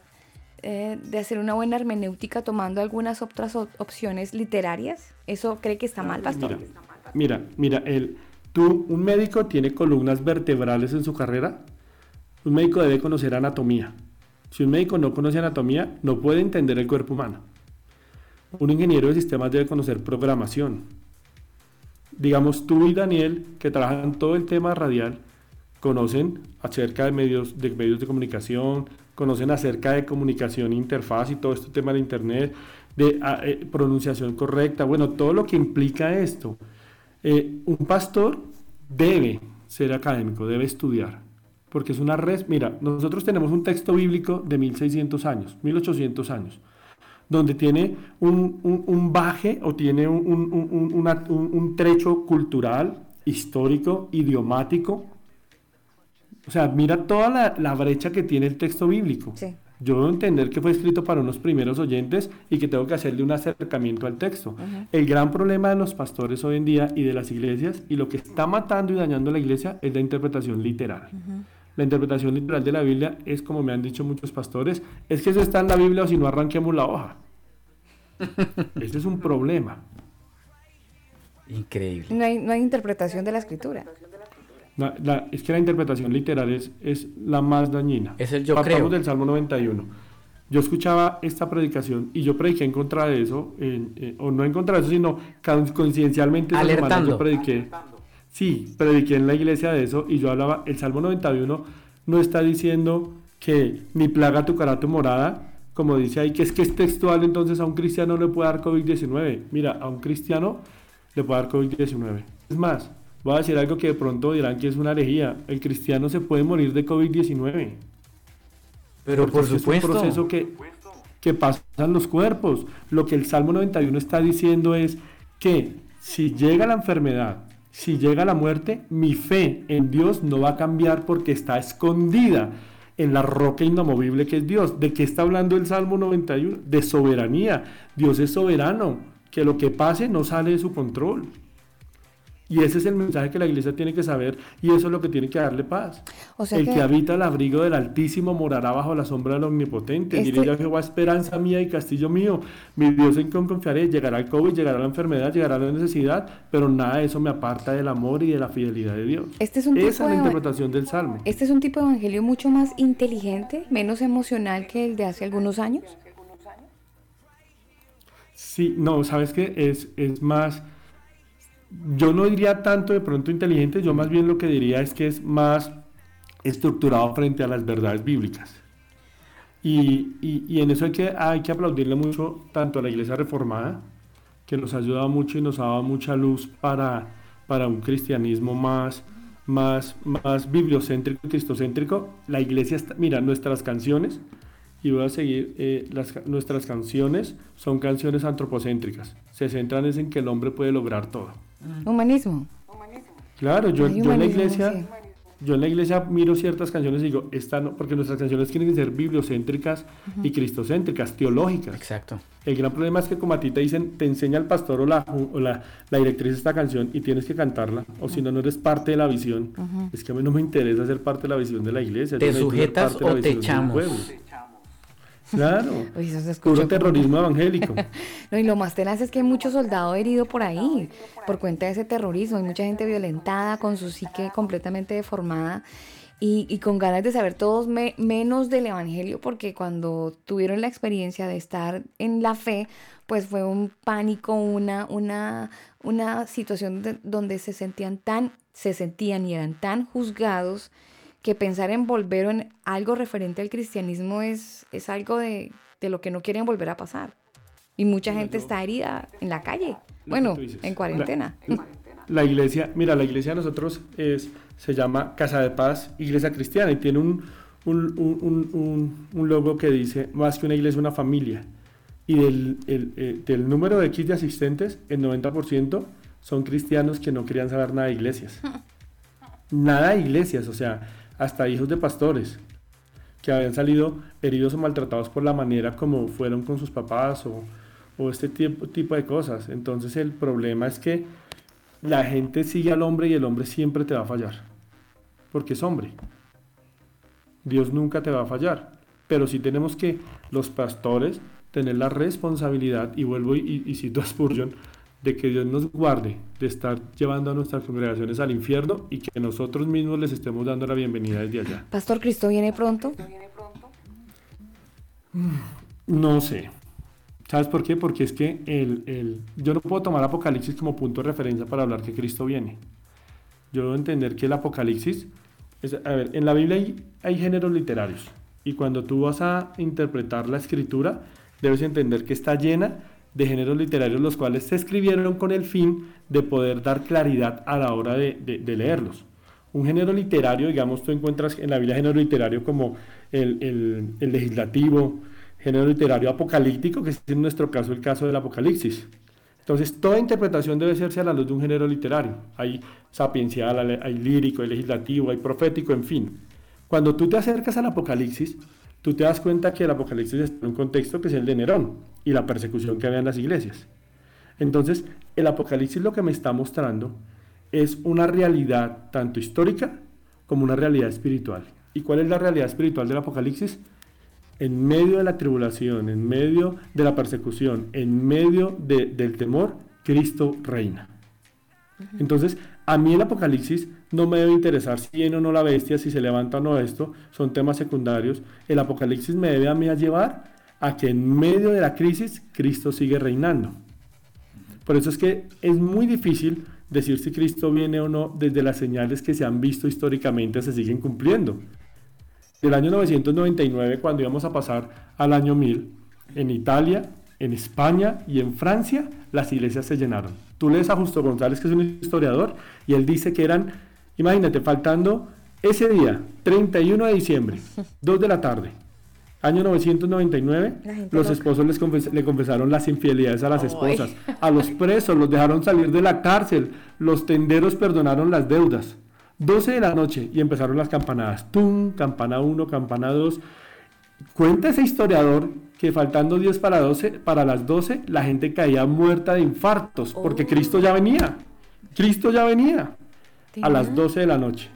eh, de hacer una buena hermenéutica tomando algunas otras opciones literarias? ¿Eso cree que está mal, pastor? Mira, mira, el, tú, un médico tiene columnas vertebrales en su carrera. Un médico debe conocer anatomía. Si un médico no conoce anatomía, no puede entender el cuerpo humano. Un ingeniero de sistemas debe conocer programación. Digamos, tú y Daniel, que trabajan todo el tema radial, conocen acerca de medios de, medios de comunicación, conocen acerca de comunicación, interfaz y todo este tema de Internet, de ah, eh, pronunciación correcta, bueno, todo lo que implica esto. Eh, un pastor debe ser académico, debe estudiar, porque es una red, mira, nosotros tenemos un texto bíblico de 1600 años, 1800 años, donde tiene un, un, baje o tiene un, un trecho cultural, histórico, idiomático, o sea, mira toda la, brecha que tiene el texto bíblico. Yo debo entender que fue escrito para unos primeros oyentes y que tengo que hacerle un acercamiento al texto. El gran problema de los pastores hoy en día y de las iglesias y lo que está matando y dañando la iglesia es la interpretación literal. La interpretación literal de la Biblia es, como me han dicho muchos pastores, es que eso está en la Biblia o si no arranquemos la hoja. Ese es un problema. Increíble. No hay, no hay interpretación de la escritura es que la interpretación literal es, es la más dañina. Es el yo creo. del Salmo 91. Yo escuchaba esta predicación y yo prediqué en contra de eso, eh, o no en contra de eso, sino coincidencialmente Alertando. yo prediqué. Sí, prediqué en la iglesia de eso y yo hablaba, el Salmo 91 no está diciendo que ni plaga tu tu morada, como dice ahí, que es que es textual, entonces a un cristiano le puede dar COVID-19. Mira, a un cristiano le puede dar COVID-19. Es más, Voy a decir algo que de pronto dirán que es una herejía. El cristiano se puede morir de COVID-19. Pero por supuesto. Es un proceso que, que pasa en los cuerpos. Lo que el Salmo 91 está diciendo es que si llega la enfermedad, si llega la muerte, mi fe en Dios no va a cambiar porque está escondida en la roca inamovible que es Dios. ¿De qué está hablando el Salmo 91? De soberanía. Dios es soberano, que lo que pase no sale de su control. Y ese es el mensaje que la iglesia tiene que saber y eso es lo que tiene que darle paz. el que... habita el abrigo del Altísimo morará bajo la sombra del Omnipotente. Este... Diré Jehová, esperanza mía y castillo mío. Mi Dios en quien confiaré. Llegará el COVID, llegará la enfermedad, llegará la necesidad, pero nada de eso me aparta del amor y de la fidelidad de Dios. Este es un Esa es la interpretación del Salmo. Este es un tipo de evangelio mucho más inteligente, menos emocional que el de hace algunos años. Sí, no, sabes que es, es más yo no diría tanto de pronto inteligente, yo más bien lo que diría es que es más estructurado frente a las verdades bíblicas. Y, y, en eso hay que, hay que aplaudirle mucho tanto a la Iglesia Reformada, que nos ha ayudado mucho y nos ha dado mucha luz para, para un cristianismo más, más, más bibliocéntrico y cristocéntrico. La Iglesia, está, mira, nuestras canciones, y voy a seguir, eh, las, nuestras canciones son canciones antropocéntricas, se centran en que el hombre puede lograr todo. Humanismo. Claro, yo, yo en la iglesia, yo en la iglesia miro ciertas canciones y digo, esta no, porque nuestras canciones tienen que ser bibliocéntricas y cristocéntricas, teológicas. Exacto. El gran problema es que como a ti te dicen, te enseña el pastor o la, o la, la directriz de esta canción y tienes que cantarla, o si no, no eres parte de la visión. Es que a mí no me interesa ser parte de la visión de la iglesia. Te sujetas o te echamos. Claro. Puro terrorismo evangélico. no, y lo más tenaz es que hay mucho soldado herido por ahí, por cuenta de ese terrorismo. Hay mucha gente violentada, con su psique completamente deformada. Y, con ganas de saber todos menos del Evangelio, porque cuando tuvieron la experiencia de estar en la fe, pues fue un pánico, una, una, una situación donde se sentían tan, se sentían y eran tan juzgados que pensar en volver en algo referente al cristianismo es, es algo de, lo que no quieren volver a pasar. Y mucha gente está herida en la calle, bueno, en cuarentena. La, iglesia, mira, la iglesia de nosotros es, se llama Casa de Paz, Iglesia Cristiana, y tiene un, un, un, un, un, logo que dice más que una iglesia, una familia. Y del, el, eh, del número de X de asistentes, el 90% son cristianos que no querían saber nada de iglesias. nada de iglesias, o sea, hasta hijos de pastores que habían salido heridos o maltratados por la manera como fueron con sus papás o, este tipo, tipo de cosas. Entonces el problema es que la gente sigue al hombre y el hombre siempre te va a fallar, porque es hombre. Dios nunca te va a fallar, pero sí tenemos que los pastores tener la responsabilidad, y vuelvo y, y cito a Spurgeon, de que Dios nos guarde de estar llevando a nuestras congregaciones al infierno y que nosotros mismos les estemos dando la bienvenida desde allá. Pastor Cristo viene pronto. No sé. ¿Sabes por qué? Porque es que el, el, yo no puedo tomar Apocalipsis como punto de referencia para hablar que Cristo viene. Yo debo entender que el Apocalipsis, es, a ver, en la Biblia hay, hay géneros literarios y cuando tú vas a interpretar la escritura, debes entender que está llena de géneros literarios los cuales se escribieron con el fin de poder dar claridad a la hora de, leerlos. Un género literario, digamos, tú encuentras en la Biblia género literario como el, el legislativo, género literario apocalíptico, que es en nuestro caso el caso del Apocalipsis. Entonces, toda interpretación debe hacerse a la luz de un género literario. Hay sapiencial, hay lírico, hay legislativo, hay profético, en fin. Cuando tú te acercas al Apocalipsis, tú te das cuenta que el Apocalipsis está en un contexto que es el de Nerón y la persecución que había en las iglesias. Entonces, el Apocalipsis lo que me está mostrando es una realidad tanto histórica como una realidad espiritual. ¿Y cuál es la realidad espiritual del Apocalipsis? En medio de la tribulación, en medio de la persecución, en medio de, del temor, Cristo reina. Entonces, a mí el Apocalipsis no me debe interesar si viene o no la bestia, si se levanta o no esto, son temas secundarios. El Apocalipsis me debe a mí a llevar a que en medio de la crisis Cristo sigue reinando. Por eso es que es muy difícil decir si Cristo viene o no desde las señales que se han visto históricamente se siguen cumpliendo. Del año 999, cuando íbamos a pasar al año 1000, en Italia, en España y en Francia, las iglesias se llenaron. Tú lees a Justo González, que es un historiador, y él dice que eran, imagínate, faltando ese día, 31 de diciembre, 2 de la tarde, año 999, los loca. esposos les confes le confesaron las infidelidades a las esposas, a los presos los dejaron salir de la cárcel, los tenderos perdonaron las deudas. 12 de la noche y empezaron las campanadas. ¡Tum! Campana 1, campana 2. Cuenta ese historiador que faltando 10 para, 12, para las 12 la gente caía muerta de infartos porque oh. Cristo ya venía. Cristo ya venía. A las 12 de la noche.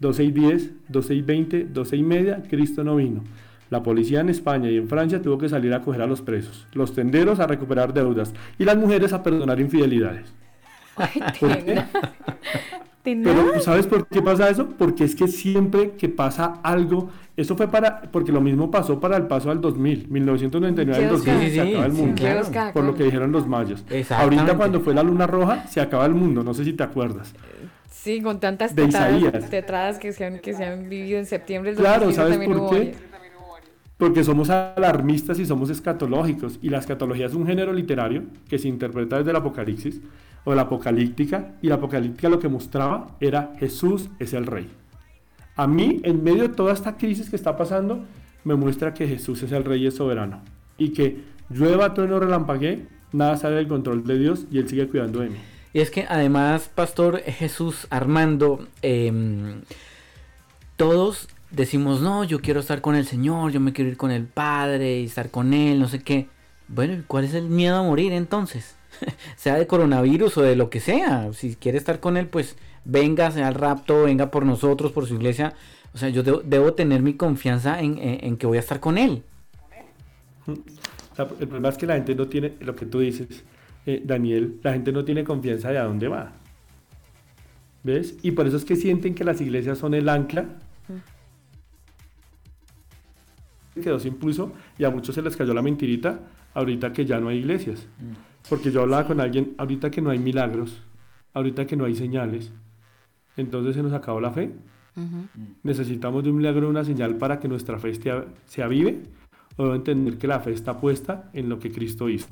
12 y 10, 12 y 20, 12 y media, Cristo no vino. La policía en España y en Francia tuvo que salir a coger a los presos, los tenderos a recuperar deudas y las mujeres a perdonar infidelidades. Ay, ¿Por qué? Pero ¿sabes por qué pasa eso? Porque es que siempre que pasa algo, eso fue para, porque lo mismo pasó para el paso al 2000, 1999 al 2000 sí, se acaba el mundo, sí, claro. por lo que dijeron los mayos. Ahorita cuando fue la luna roja, se acaba el mundo, no sé si te acuerdas. Sí, con tantas de tetradas, tetradas que, se han, que se han vivido en septiembre Claro, ¿sabes por qué? Porque somos alarmistas y somos escatológicos, y la escatología es un género literario que se interpreta desde el Apocalipsis, o la apocalíptica, y la apocalíptica lo que mostraba era Jesús es el rey. A mí, en medio de toda esta crisis que está pasando, me muestra que Jesús es el rey y es soberano, y que llueva, trueno, relampaguee, nada sale del control de Dios y Él sigue cuidando de mí. Y es que además, Pastor Jesús Armando, eh, todos decimos, no, yo quiero estar con el Señor, yo me quiero ir con el Padre y estar con Él, no sé qué. Bueno, ¿cuál es el miedo a morir entonces? sea de coronavirus o de lo que sea. Si quiere estar con él, pues venga, sea el rapto, venga por nosotros, por su iglesia. O sea, yo debo, tener mi confianza en, en, que voy a estar con él. El problema es que la gente no tiene, lo que tú dices, eh, Daniel, la gente no tiene confianza de a dónde va. ¿Ves? Y por eso es que sienten que las iglesias son el ancla. Mm. Quedó sin pulso y a muchos se les cayó la mentirita ahorita que ya no hay iglesias. Mm. Porque yo hablaba con alguien, ahorita que no hay milagros, ahorita que no hay señales, entonces se nos acabó la fe. Uh -huh. Necesitamos de un milagro, una señal para que nuestra fe se avive, o entender que la fe está puesta en lo que Cristo hizo.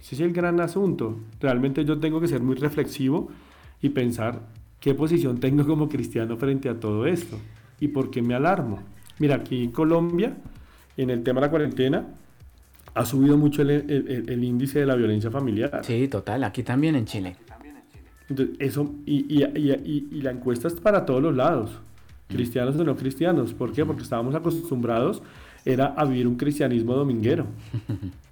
Ese es el gran asunto. Realmente yo tengo que ser muy reflexivo y pensar qué posición tengo como cristiano frente a todo esto. y por qué me alarmo. Mira, aquí en Colombia, en el tema de la cuarentena, ha subido mucho el, el- el índice de la violencia familiar. Sí, total, aquí también en Chile. Entonces, eso, y, y- y- y- y la encuesta es para todos los lados, cristianos o no cristianos. ¿Por qué? Porque estábamos acostumbrados era a vivir un cristianismo dominguero,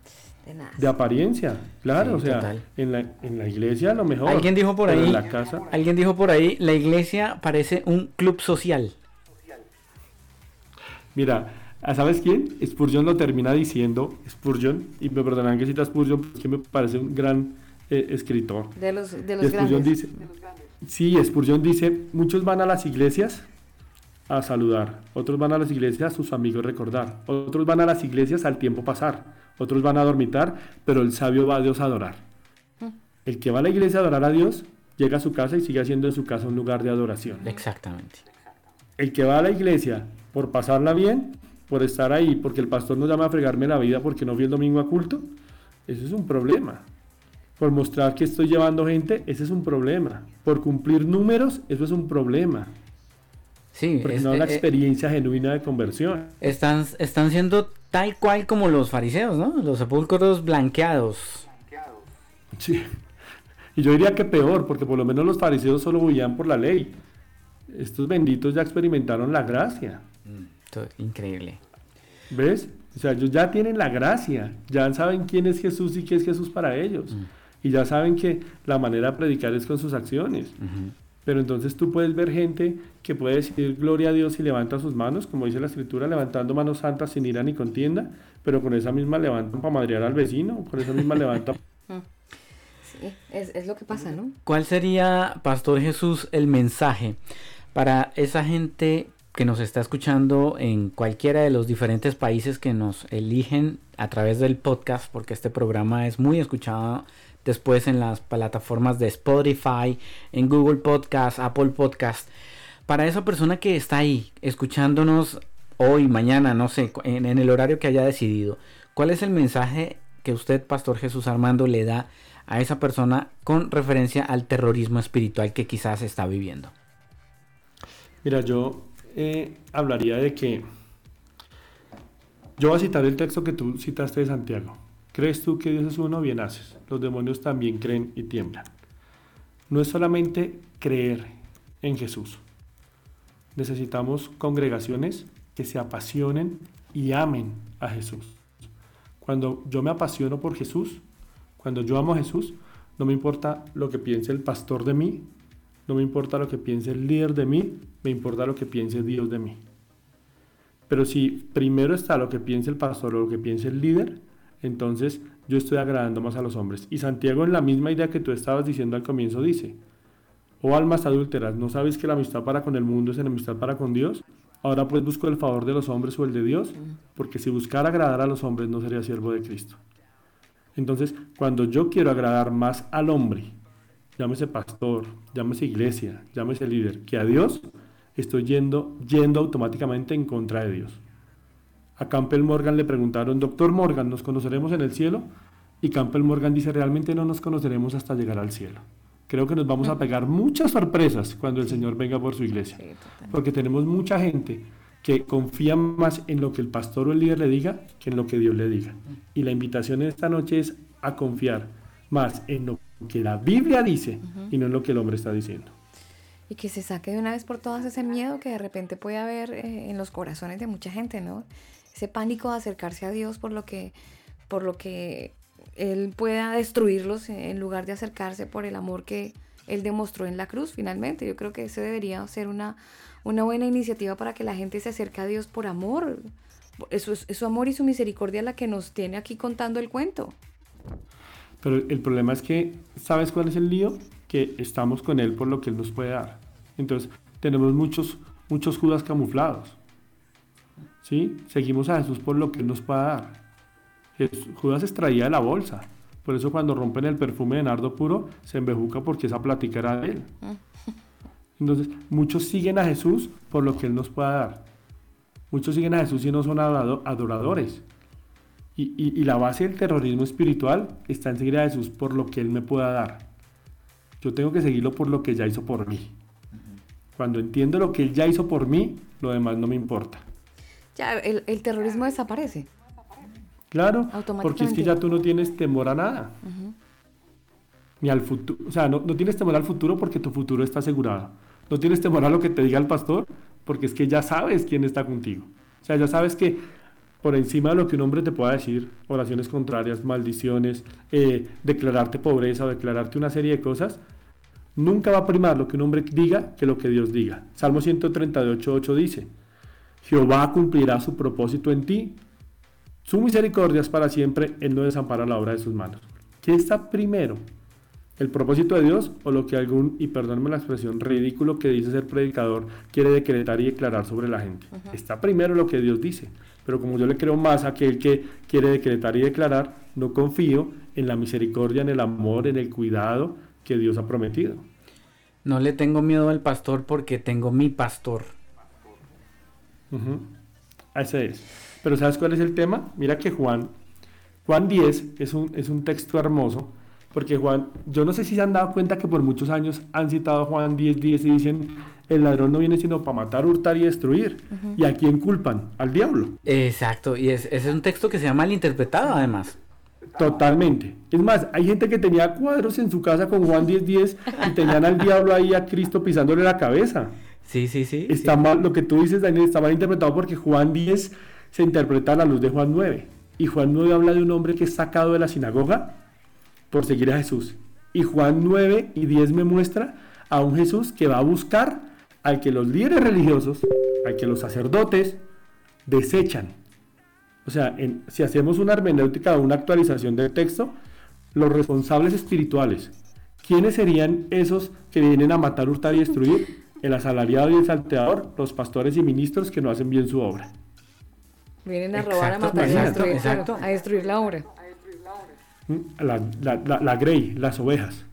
Tenaz. de apariencia, claro, Sí, o sea, total. en la, en la iglesia a lo mejor. Alguien dijo por ahí, En la casa, alguien dijo por ahí, la iglesia parece un club social. mira, ¿ah, ¿sabes quién? Spurgeon lo termina diciendo, Spurgeon, y me perdonarán que cita Spurgeon, porque es que me parece un gran eh, escritor. De los, de los Spurgeon grandes. dice, sí, Spurgeon dice, muchos van a las iglesias a saludar, otros van a las iglesias a sus amigos recordar, otros van a las iglesias al tiempo pasar, otros van a dormitar, pero el sabio va a Dios a adorar. El que va a la iglesia a adorar a Dios, llega a su casa y sigue haciendo de su casa un lugar de adoración. Exactamente. El que va a la iglesia por pasarla bien, por estar ahí, porque el pastor nos llama a fregarme la vida porque no fui el domingo a culto, eso es un problema. Por mostrar que estoy llevando gente, ese es un problema. Por cumplir números, eso es un problema. Sí, Porque es- no es la eh, experiencia genuina de conversión. están, están siendo tal cual como los fariseos, ¿no? Los sepulcros blanqueados. Sí. Y yo diría que peor, porque por lo menos los fariseos solo huían por la ley. Estos benditos ya experimentaron la gracia. Esto- Increíble. ¿Ves? O sea, ellos ya tienen la gracia, ya saben quién es Jesús y qué es Jesús para ellos. Y ya saben que la manera de predicar es con sus acciones. Pero entonces tú puedes ver gente que puede decir gloria a Dios y levanta sus manos, como dice la escritura, levantando manos santas sin ira ni contienda, pero con esa misma levantan para madrear al vecino, con esa misma levantan Sí, es, es lo que pasa, ¿no? ¿Cuál sería, Pastor Jesús, el mensaje para esa gente que nos está escuchando en cualquiera de los diferentes países que nos eligen a través del podcast? Porque este programa es muy escuchado después en las plataformas de Spotify, en Google Podcast, Apple Podcast. Para esa persona que está ahí escuchándonos hoy, mañana, no sé, en, el horario que haya decidido, ¿cuál es el mensaje que usted, Pastor Jesús Armando, le da a esa persona con referencia al terrorismo espiritual que quizás está viviendo? Mira, yo eh, hablaría de que yo voy a citar el texto que tú citaste de Santiago. ¿Crees tú que Dios es uno? Bien haces. Los demonios también creen y tiemblan. No es solamente creer en Jesús. Necesitamos congregaciones que se apasionen y amen a Jesús. Cuando yo me apasiono por Jesús, cuando yo amo a Jesús, no me importa lo que piense el pastor de mí, no me importa lo que piense el líder de mí, me importa lo que piense Dios de mí. Pero si primero está lo que piense el pastor o lo que piense el líder, entonces yo estoy agradando más a los hombres. Y Santiago en la misma idea que tú estabas diciendo al comienzo dice, oh almas adúlteras, ¿no sabéis que la amistad para con el mundo es enemistad para con Dios? Ahora pues busco el favor de los hombres o el de Dios, porque si buscara agradar a los hombres no sería siervo de Cristo. Entonces, cuando yo quiero agradar más al hombre, llámese pastor, llámese iglesia, llámese líder, que a Dios, estoy yendo, yendo automáticamente en contra de Dios. A Campbell Morgan le preguntaron, doctor Morgan, ¿nos conoceremos en el cielo? Y Campbell Morgan dice, realmente no nos conoceremos hasta llegar al cielo. Creo que nos vamos a pegar muchas sorpresas cuando el Señor venga por su iglesia. Porque tenemos mucha gente que confía más en lo que el pastor o el líder le diga que en lo que Dios le diga. Y la invitación esta noche es a confiar más en lo que la Biblia dice y no en lo que el hombre está diciendo. Y que se saque de una vez por todas ese miedo que de repente puede haber eh, en los corazones de mucha gente, ¿no? Ese pánico de acercarse a Dios por lo que, por lo que Él pueda destruirlos en lugar de acercarse por el amor que Él demostró en la cruz finalmente. Yo creo que ese debería ser una, una buena iniciativa para que la gente se acerque a Dios por amor. Eso es, es su amor y su misericordia la que nos tiene aquí contando el cuento. Pero el problema es que, ¿sabes cuál es el lío? Que estamos con Él por lo que Él nos puede dar. Entonces, tenemos muchos, muchos Judas camuflados. ¿Sí? Seguimos a Jesús por lo que Él nos puede dar. Jesús- Judas extraía de la bolsa. Por eso cuando rompen el perfume de nardo puro, se embejuca porque esa plática era de Él. Entonces, muchos siguen a Jesús por lo que Él nos puede dar. Muchos siguen a Jesús y no son adorado- adoradores. Y, y- y la base del terrorismo espiritual está en seguir a Jesús por lo que Él me pueda dar. Yo tengo que seguirlo por lo que ya hizo por mí. Cuando entiendo lo que Él ya hizo por mí, lo demás no me importa. Ya, el, el terrorismo desaparece. Claro, porque es que ya tú no tienes temor a nada. Ni al futuro. O sea, no, no tienes temor al futuro porque tu futuro está asegurado. No tienes temor a lo que te diga el pastor porque es que ya sabes quién está contigo. O sea, ya sabes que por encima de lo que un hombre te pueda decir, oraciones contrarias, maldiciones, eh, declararte pobreza o declararte una serie de cosas, nunca va a primar lo que un hombre diga que lo que Dios diga. Salmo 138, 8 dice, Jehová cumplirá su propósito en ti, su misericordia es para siempre, Él no desampara la obra de sus manos. ¿Qué está primero? ¿El propósito de Dios o lo que algún, y perdónme la expresión, ridículo que dice ser predicador quiere decretar y declarar sobre la gente? Está primero lo que Dios dice, pero como yo le creo más a aquel que quiere decretar y declarar, no confío en la misericordia, en el amor, en el cuidado que Dios ha prometido. No le tengo miedo al pastor porque tengo mi pastor. Ese es. Pero ¿sabes cuál es el tema? Mira que Juan, Juan 10 es un, es un texto hermoso, porque Juan, yo no sé si se han dado cuenta que por muchos años han citado Juan 10, 10 y dicen, el ladrón no viene sino para matar, hurtar y destruir. ¿Y a quién culpan? Al diablo. Exacto, y ese es un texto que se ha malinterpretado además. Totalmente. Es más, hay gente que tenía cuadros en su casa con Juan 10, 10 y tenían al diablo ahí a Cristo pisándole la cabeza. Sí, sí, sí. Está mal, lo que tú dices, Daniel, está mal interpretado porque Juan 10 se interpreta a la luz de Juan 9. Y Juan 9 habla de un hombre que es sacado de la sinagoga por seguir a Jesús. Y Juan 9 y 10 me muestra a un Jesús que va a buscar al que los líderes religiosos, al que los sacerdotes desechan. O sea, si hacemos una hermenéutica o una actualización del texto, los responsables espirituales, ¿quiénes serían esos que vienen a matar, hurtar y destruir? El asalariado y el salteador, los pastores y ministros que no hacen bien su obra. Vienen a robar, a matar y a destruir, a destruir la obra. La, la, la, grey, las ovejas.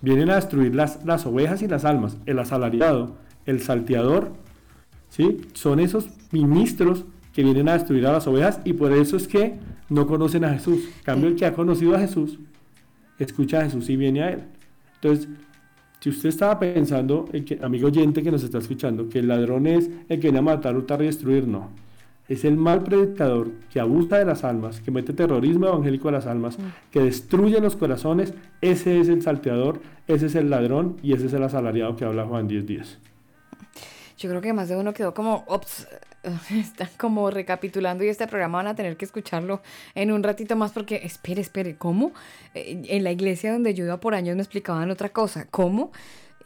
Vienen a destruir las, las ovejas y las almas. El asalariado, el salteador, ¿sí? son esos ministros que vienen a destruir a las ovejas y por eso es que no conocen a Jesús. En cambio, el que ha conocido a Jesús, escucha a Jesús y viene a él. Entonces, si usted estaba pensando, el que, amigo oyente que nos está escuchando, que el ladrón es el que viene a matar, hurtar y destruir, no es el mal predicador que abusa de las almas, que mete terrorismo evangélico a las almas, mm. que destruye los corazones, ese es el salteador, ese es el ladrón y ese es el asalariado que habla Juan 10 días. Yo creo que más de uno quedó como, ops, están como recapitulando y este programa van a tener que escucharlo en un ratito más porque, espere, espere, ¿cómo? Eh, en la iglesia donde yo iba por años me explicaban otra cosa, ¿cómo?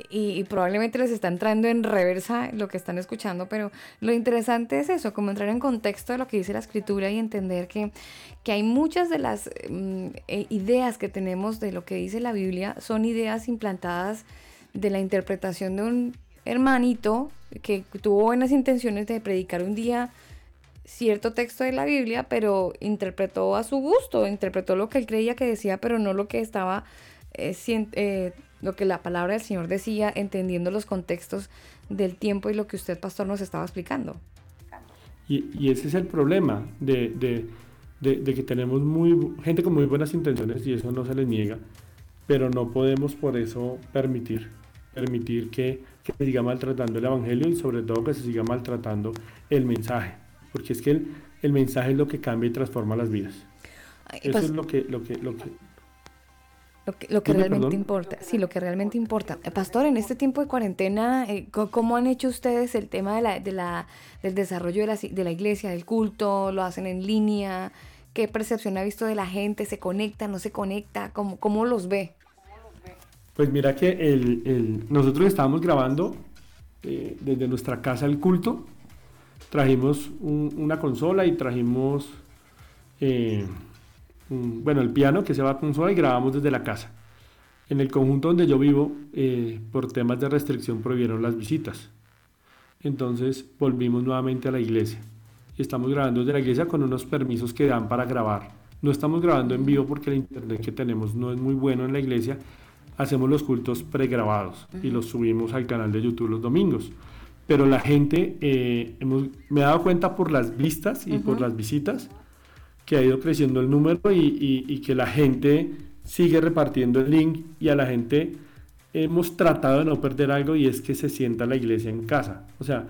y, probablemente les está entrando en reversa lo que están escuchando, pero lo interesante es eso, como entrar en contexto de lo que dice la escritura y entender que, que hay muchas de las mm, eh, ideas que tenemos de lo que dice la Biblia son ideas implantadas de la interpretación de un hermanito que tuvo buenas intenciones de predicar un día cierto texto de la Biblia, pero interpretó a su gusto, interpretó lo que él creía que decía, pero no lo que estaba eh, eh, lo que la palabra del Señor decía, entendiendo los contextos del tiempo y lo que usted, pastor, nos estaba explicando. Y, ese es el problema de, que tenemos muy, gente con muy buenas intenciones y eso no se les niega, pero no podemos por eso permitir, permitir que, se siga maltratando el Evangelio y sobre todo que se siga maltratando el mensaje, porque es que el, el mensaje es lo que cambia y transforma las vidas. Eso es lo que, lo que, lo que, lo que, realmente importa. Sí, lo que realmente importa. Eh, pastor, en este tiempo de cuarentena, eh, ¿cómo han hecho ustedes el tema de la, de la, del desarrollo de la, de la iglesia, del culto? ¿Lo hacen en línea? ¿Qué percepción ha visto de la gente? ¿Se conecta, no se conecta? ¿Cómo, cómo los ve? Pues mira que el, nosotros estábamos grabando eh, desde nuestra casa el culto. Trajimos una consola y trajimos bueno, el piano que se va a consola y grabamos desde la casa. En el conjunto donde yo vivo, eh, por temas de restricción prohibieron las visitas. Entonces volvimos nuevamente a la iglesia. Estamos grabando desde la iglesia con unos permisos que dan para grabar. No estamos grabando en vivo porque el internet que tenemos no es muy bueno en la iglesia. Hacemos los cultos pregrabados y los subimos al canal de YouTube los domingos. Pero la gente, eh, me he dado cuenta por las vistas y por las visitas, que ha ido creciendo el número y, que la gente sigue repartiendo el link y a la gente hemos tratado de no perder algo y es que se sienta la iglesia en casa. O sea,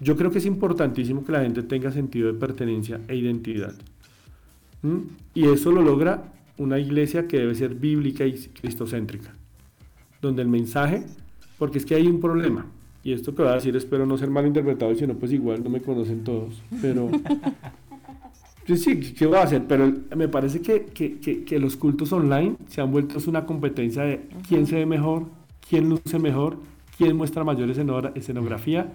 yo creo que es importantísimo que la gente tenga sentido de pertenencia e identidad. ¿Mm? Y eso lo logra una iglesia que debe ser bíblica y cristocéntrica, donde el mensaje, porque es que hay un problema, y esto que voy a decir espero no ser mal interpretado, si no pues igual no me conocen todos, pero... Pues sí, ¿qué voy a hacer? Pero me parece que, que, que, los cultos online se han vuelto una competencia de quién se ve mejor, quién luce mejor, quién muestra mayor escenografía.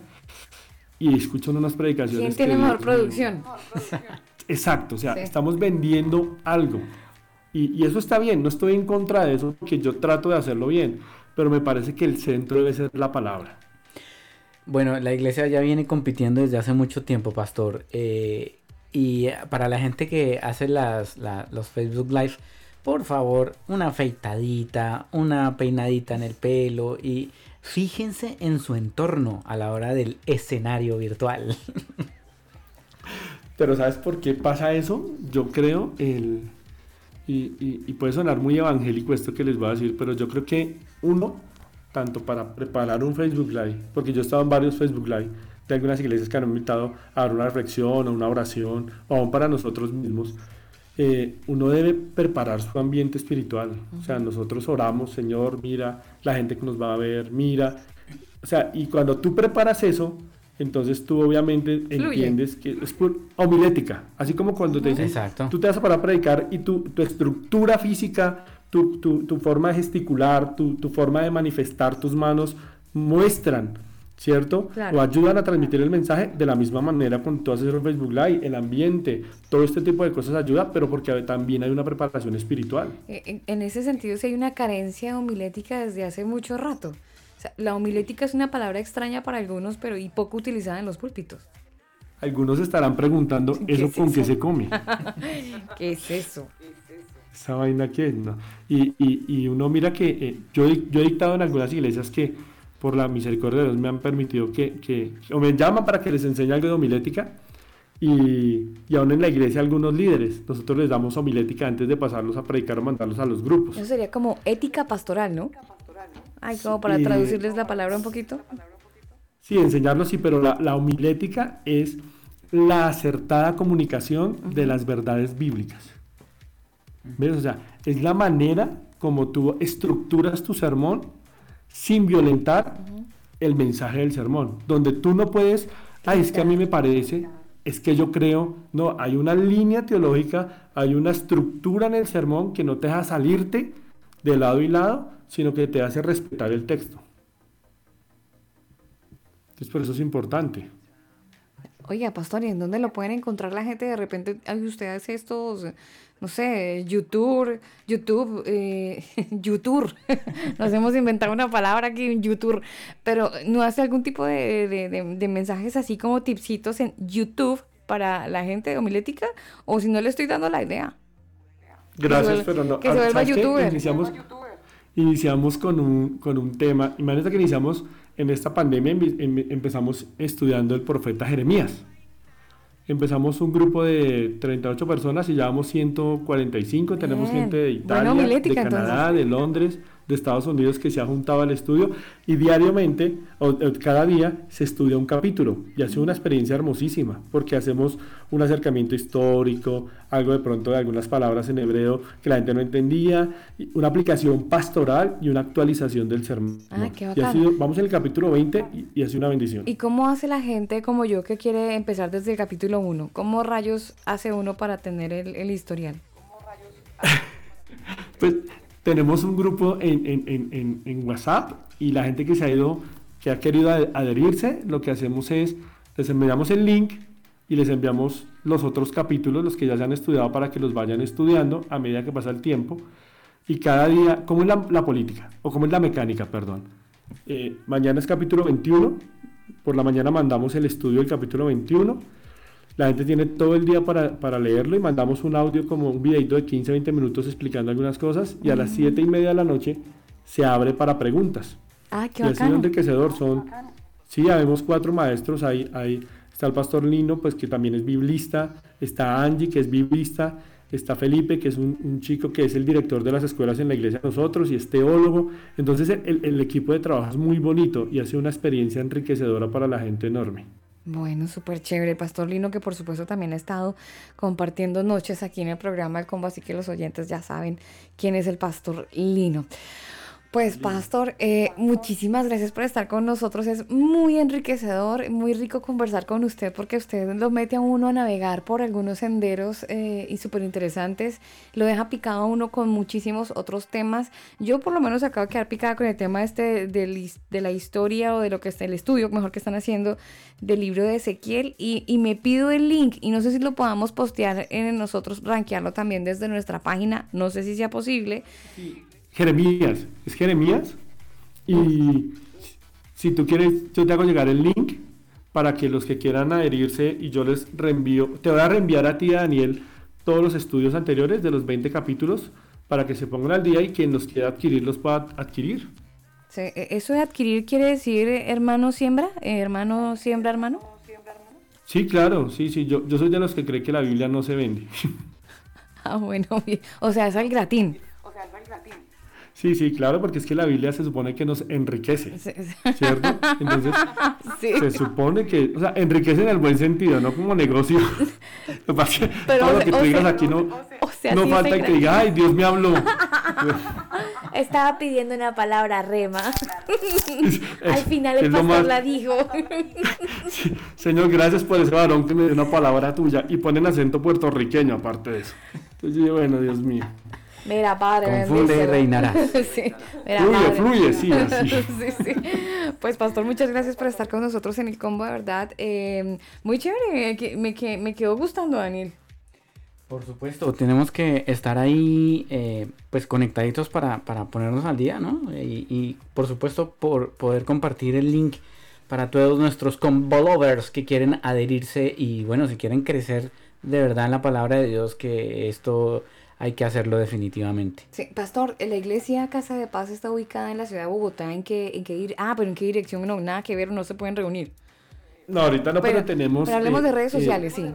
Y escuchan unas predicaciones. ¿Quién tiene mejor producción? Exacto, o sea, estamos vendiendo algo. Y, eso está bien, no estoy en contra de eso, porque yo trato de hacerlo bien, pero me parece que el centro debe ser la palabra. Bueno, la iglesia ya viene compitiendo desde hace mucho tiempo, pastor. Eh, y para la gente que hace las, los Facebook Live, por favor, una afeitadita, una peinadita en el pelo y fíjense en su entorno a la hora del escenario virtual. Pero ¿sabes por qué pasa eso? Yo creo el y, puede sonar muy evangélico esto que les voy a decir, pero yo creo que uno, tanto para preparar un Facebook Live, porque yo he estado en varios Facebook Live, de algunas iglesias que han invitado a dar una reflexión o una oración, o aún para nosotros mismos, eh, uno debe preparar su ambiente espiritual. O sea, nosotros oramos, Señor, mira, la gente que nos va a ver, mira. O sea, y cuando tú preparas eso, entonces tú obviamente entiendes que es por homilética, así como cuando te dicen, tú te vas a parar a predicar y tu, tu estructura física, tu, tu, tu forma de gesticular, tu, forma de manifestar tus manos muestran, ¿cierto? O ayudan a transmitir el mensaje de la misma manera cuando tú haces el Facebook Live, el ambiente, todo este tipo de cosas ayuda, pero porque también hay una preparación espiritual. En, en ese sentido, si hay una carencia homilética desde hace mucho rato la homilética es una palabra extraña para algunos, pero y poco utilizada en los púlpitos. Algunos estarán preguntando, ¿eso con qué se come? ¿Qué es eso? Esa vaina que es, ¿no? Y, y, uno mira que eh, yo, yo he dictado en algunas iglesias que por la misericordia de Dios me han permitido que, que o me llaman para que les enseñe algo de homilética y, y, aún en la iglesia algunos líderes, nosotros les damos homilética antes de pasarlos a predicar o mandarlos a los grupos. Eso sería como ética pastoral, ¿no? Ay, como para traducirles la palabra un poquito. Sí, enseñarlos, sí, pero la, la homilética es la acertada comunicación de las verdades bíblicas. ¿Ves? O sea, es la manera como tú estructuras tu sermón sin violentar el mensaje del sermón. Donde tú no puedes, ay, es que a mí me parece, es que yo creo, no, hay una línea teológica, hay una estructura en el sermón que no te deja salirte de lado y lado, sino que te hace respetar el texto. Entonces, por eso es importante. Oiga, pastor, ¿y en dónde lo pueden encontrar la gente? De repente, usted hace estos, no sé, YouTube, YouTube, eh, YouTube. Nos hemos inventado una palabra aquí, YouTube, pero ¿no hace algún tipo de, de, mensajes así como tipsitos en YouTube para la gente homilética? O si no le estoy dando la idea. Gracias, pero no. Que se vuelva youtuber iniciamos con un, con un tema. Imagínate que iniciamos en esta pandemia, empezamos estudiando el profeta Jeremías. Empezamos un grupo de 38 personas y llevamos 145. Tenemos gente de Italia, de Canadá, de Londres, de Estados Unidos que se ha juntado al estudio y diariamente, o, cada día, se estudia un capítulo y ha sido una experiencia hermosísima porque hacemos un acercamiento histórico, algo de pronto de algunas palabras en hebreo que la gente no entendía, una aplicación pastoral y una actualización del sermón. Ah, qué y ha sido, vamos en el capítulo 20 y, ha sido una bendición. ¿Y cómo hace la gente como yo que quiere empezar desde el capítulo 1? ¿Cómo rayos hace uno para tener el, el historial? pues tenemos un grupo en, WhatsApp y la gente que se ha ido, que ha querido adherirse, lo que hacemos es, les enviamos el link y les enviamos los otros capítulos, los que ya se han estudiado, para que los vayan estudiando a medida que pasa el tiempo. Y cada día, ¿cómo es la, política? O cómo es la mecánica, perdón. Eh, mañana es capítulo 21, por la mañana mandamos el estudio del capítulo 21 la gente tiene todo el día para, leerlo y mandamos un audio como un videito de 15, 20 minutos explicando algunas cosas y a las 7 y media de la noche se abre para preguntas. Ah, qué y ha sido enriquecedor. Son, sí, ya vemos cuatro maestros. Ahí, ahí está el pastor Lino, pues que también es biblista. Está Angie, que es biblista. está Felipe, que es un, chico que es el director de las escuelas en la iglesia nosotros y es teólogo. Entonces el, el equipo de trabajo es muy bonito y hace una experiencia enriquecedora para la gente enorme. Bueno, súper chévere. Pastor Lino, que por supuesto también ha estado compartiendo noches aquí en el programa del Combo, así que los oyentes ya saben quién es el Pastor Lino. Pues Pastor, eh, muchísimas gracias por estar con nosotros. Es muy enriquecedor, muy rico conversar con usted porque usted lo mete a uno a navegar por algunos senderos eh, y súper interesantes. Lo deja picado a uno con muchísimos otros temas. Yo por lo menos acabo de quedar picada con el tema este de, de la historia o de lo que está el estudio, mejor que están haciendo del libro de Ezequiel y, y me pido el link y no sé si lo podamos postear en nosotros, rankearlo también desde nuestra página. No sé si sea posible. Sí. Jeremías, es Jeremías. Y si tú quieres, yo te hago llegar el link para que los que quieran adherirse y yo les reenvío, te voy a reenviar a ti, Daniel, todos los estudios anteriores de los 20 capítulos para que se pongan al día y quien los quiera adquirir los pueda adquirir. E, ¿Eso de adquirir quiere decir hermano siembra? ¿Hermano siembra hermano? Sí, claro, sí, sí, yo, yo soy de los que cree que la Biblia no se vende. ah, bueno, o sea, es el gratín. Sí, sí, claro, porque es que la Biblia se supone que nos enriquece, ¿cierto? Entonces, se supone que, o sea, enriquece en el buen sentido, no como negocio. Pero, todo lo que tú digas aquí no, no falta que diga, ay, Dios me habló. Estaba pidiendo una palabra rema. Al final el pastor la dijo. Señor, gracias por ese varón que me dio una palabra tuya y ponen acento puertorriqueño aparte de eso. Entonces yo, bueno, Dios mío. Mira, padre. Confunde y reinará. sí, fluye, fluye, sí, sí, sí. Pues, pastor, muchas gracias por estar con nosotros en el combo, de verdad. Eh, muy chévere, me, me, me quedó gustando, Daniel. Por supuesto, tenemos que estar ahí eh, pues conectaditos para, para, ponernos al día, ¿no? Y, y, por supuesto por poder compartir el link para todos nuestros combo lovers que quieren adherirse y bueno, si quieren crecer de verdad en la palabra de Dios, que esto hay que hacerlo definitivamente. Sí, pastor, la iglesia Casa de Paz está ubicada en la ciudad de Bogotá, ¿en qué, en qué Ah, pero ¿en qué dirección? No, nada que ver, no se pueden reunir. No, ahorita no, pero, tenemos... Pero hablemos de redes eh, sociales, sí.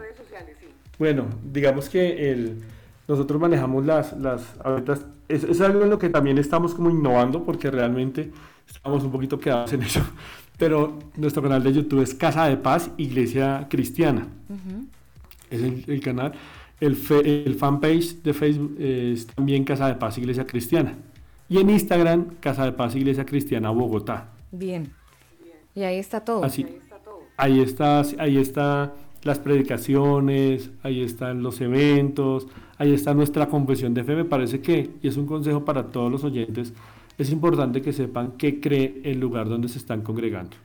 Bueno, digamos que el, nosotros manejamos las... las ahorita es, es, algo en lo que también estamos como innovando porque realmente estamos un poquito quedados en eso. Pero nuestro canal de YouTube es Casa de Paz Iglesia Cristiana. Es el, el canal. El, el fanpage de Facebook es también Casa de Paz Iglesia Cristiana. Y en Instagram, Casa de Paz Iglesia Cristiana Bogotá. Bien. Y ahí está todo. Así, ahí está, ahí está las predicaciones, ahí están los eventos, ahí está nuestra confesión de fe. Me parece que, y es un consejo para todos los oyentes, es importante que sepan qué cree el lugar donde se están congregando.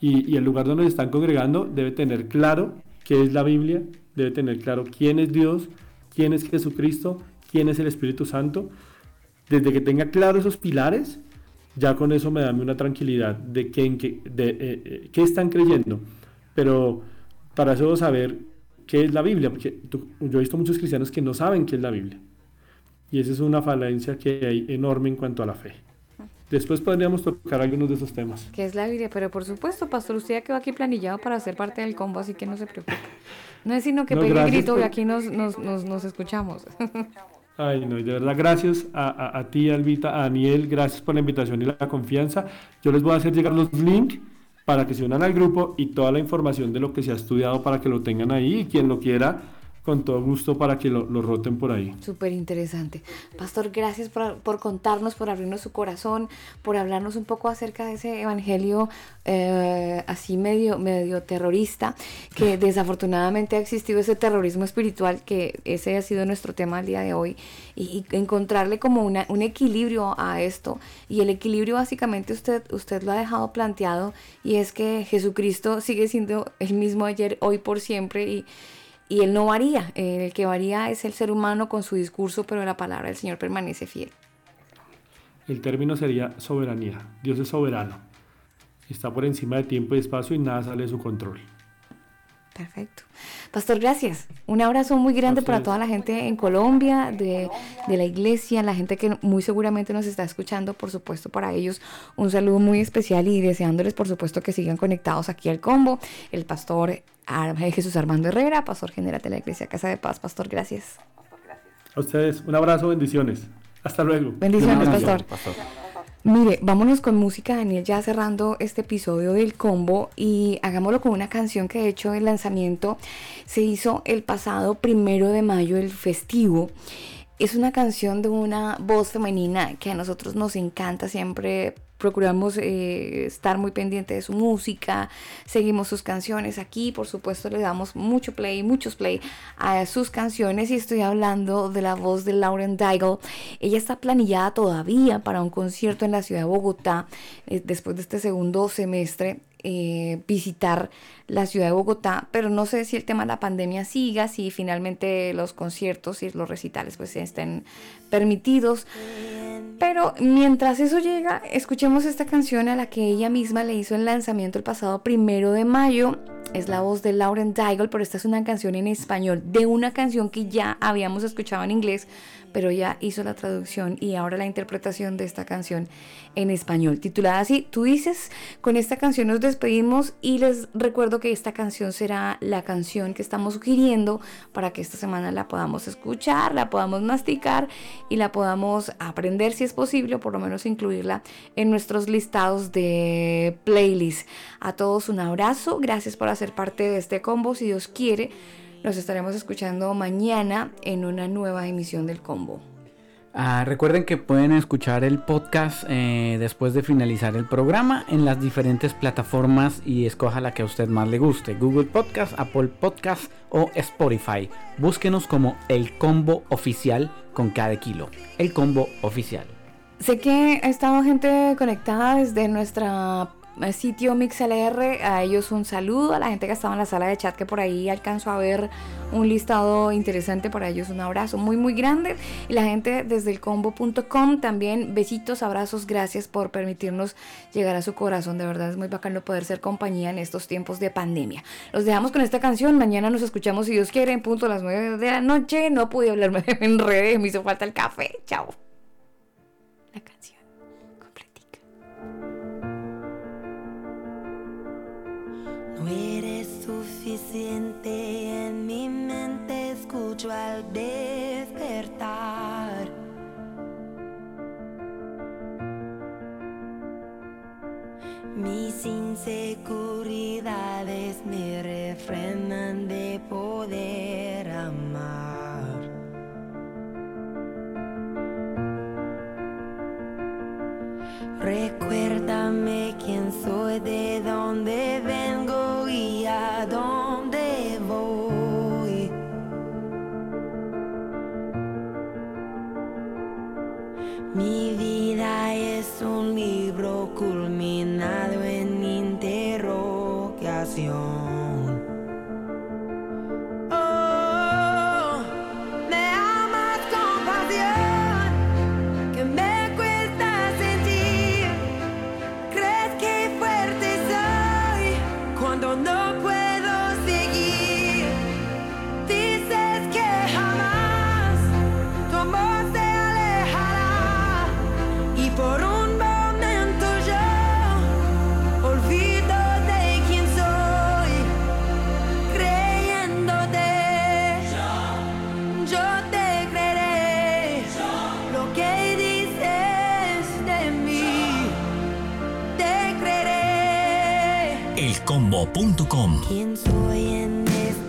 Y, y el lugar donde se están congregando debe tener claro qué es la Biblia, debe tener claro quién es Dios, quién es Jesucristo, quién es el Espíritu Santo. Desde que tenga claro esos pilares, ya con eso me da una tranquilidad de, qué, de eh, eh, qué están creyendo. Pero para eso saber qué es la Biblia, porque yo he visto muchos cristianos que no saben qué es la Biblia. Y esa es una falencia que hay enorme en cuanto a la fe. Después podríamos tocar algunos de esos temas. ¿Qué es la Biblia? Pero por supuesto, Pastor, usted ya quedó aquí planillado para ser parte del combo, así que no se preocupe. No es sino que pegue el grito y aquí nos, nos, nos, escuchamos. Ay, no, y de verdad, gracias a, a, ti, Albita, a Daniel, gracias por la invitación y la confianza. Yo les voy a hacer llegar los links para que se unan al grupo y toda la información de lo que se ha estudiado para que lo tengan ahí y quien lo quiera con todo gusto para que lo, roten por ahí. Súper interesante. Pastor, gracias por, por, contarnos, por abrirnos su corazón, por hablarnos un poco acerca de ese evangelio eh, así medio, medio terrorista, que desafortunadamente ha existido ese terrorismo espiritual, que ese ha sido nuestro tema el día de hoy, y, encontrarle como una, un equilibrio a esto. Y el equilibrio básicamente usted, usted lo ha dejado planteado, y es que Jesucristo sigue siendo el mismo ayer, hoy, por siempre, y y él no varía. El que varía es el ser humano con su discurso, pero la palabra del Señor permanece fiel. El término sería soberanía. Dios es soberano. Está por encima de tiempo y espacio y nada sale de su control. Perfecto. Pastor, gracias. Un abrazo muy grande para toda la gente en Colombia, de, de, la iglesia, la gente que muy seguramente nos está escuchando, por supuesto, para ellos un saludo muy especial y deseándoles, por supuesto, que sigan conectados aquí al combo. El pastor Jesús Armando Herrera, pastor general de la iglesia Casa de Paz. Pastor, gracias. Pastor, gracias. A ustedes, un abrazo, bendiciones. Hasta luego. Bendiciones, pastor. Mire, vámonos con música, Daniel, ya cerrando este episodio del combo y hagámoslo con una canción que de hecho el lanzamiento se hizo el pasado primero de mayo, el festivo. Es una canción de una voz femenina que a nosotros nos encanta siempre procuramos eh, estar muy pendiente de su música, seguimos sus canciones aquí, por supuesto le damos mucho play, muchos play a sus canciones y estoy hablando de la voz de Lauren Daigle. Ella está planillada todavía para un concierto en la ciudad de Bogotá eh, después de este segundo semestre eh, visitar la ciudad de Bogotá, pero no sé si el tema de la pandemia siga, si finalmente los conciertos y los recitales pues estén permitidos. Pero mientras eso llega, escuchemos esta canción a la que ella misma le hizo el lanzamiento el pasado primero de mayo. Es la voz de Lauren Daigle, pero esta es una canción en español de una canción que ya habíamos escuchado en inglés, pero ya hizo la traducción y ahora la interpretación de esta canción en español, titulada así. Tú dices, con esta canción nos despedimos y les recuerdo que esta canción será la canción que estamos sugiriendo para que esta semana la podamos escuchar, la podamos masticar y la podamos aprender si es posible, o por lo menos incluirla en nuestros listados de playlist. A todos un abrazo, gracias por hacer parte de este combo, si Dios quiere. Nos estaremos escuchando mañana en una nueva emisión del combo. Ah, recuerden que pueden escuchar el podcast eh, después de finalizar el programa en las diferentes plataformas y escoja la que a usted más le guste. Google Podcast, Apple Podcast o Spotify. Búsquenos como el combo oficial con cada kilo. El combo oficial. Sé que ha estado gente conectada desde nuestra sitio MixLR, a ellos un saludo, a la gente que estaba en la sala de chat que por ahí alcanzó a ver un listado interesante, para ellos un abrazo muy muy grande y la gente desde el combo.com también besitos, abrazos, gracias por permitirnos llegar a su corazón, de verdad es muy bacano poder ser compañía en estos tiempos de pandemia. Los dejamos con esta canción, mañana nos escuchamos si Dios quiere en punto a las 9 de la noche, no pude hablarme en redes, me hizo falta el café, chao. No eres suficiente en mi mente, escucho al despertar. Mis inseguridades me refrenan de poder amar. Recuérdame quién soy, de dónde vengo a dónde voy. Mi vida es un libro culminado en interrogación. Creeré. elcombo.com ¿Quién soy en este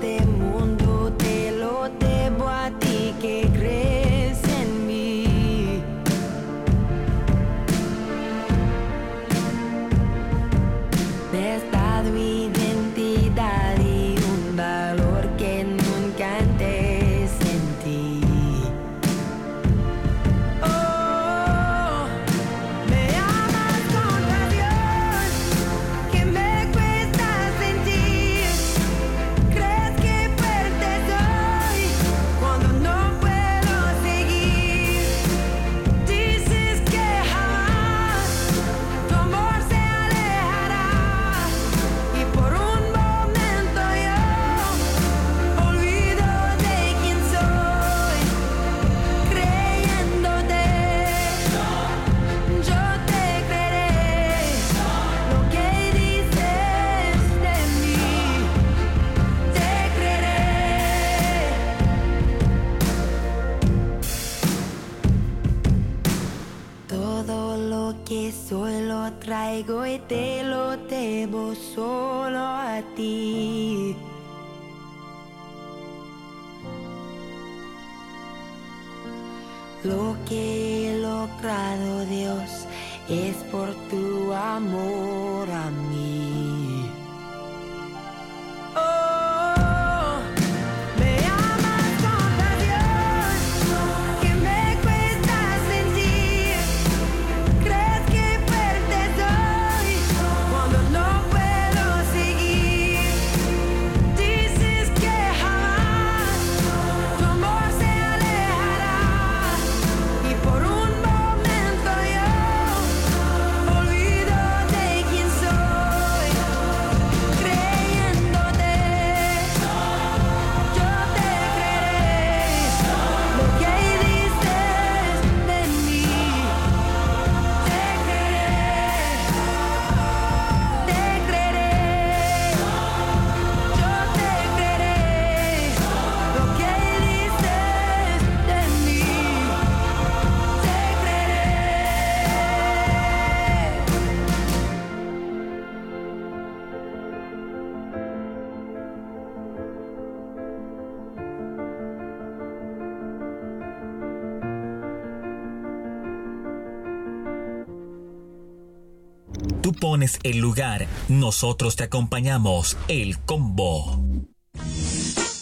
Pones el lugar, nosotros te acompañamos. El combo.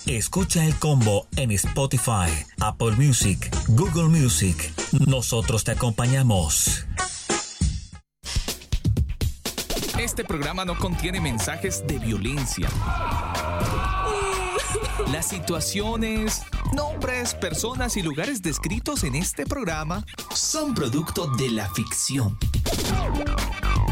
Escucha el combo en Spotify, Apple Music, Google Music. Nosotros te acompañamos. Este programa no contiene mensajes de violencia. Las situaciones, nombres, personas y lugares descritos en este programa son producto de la ficción.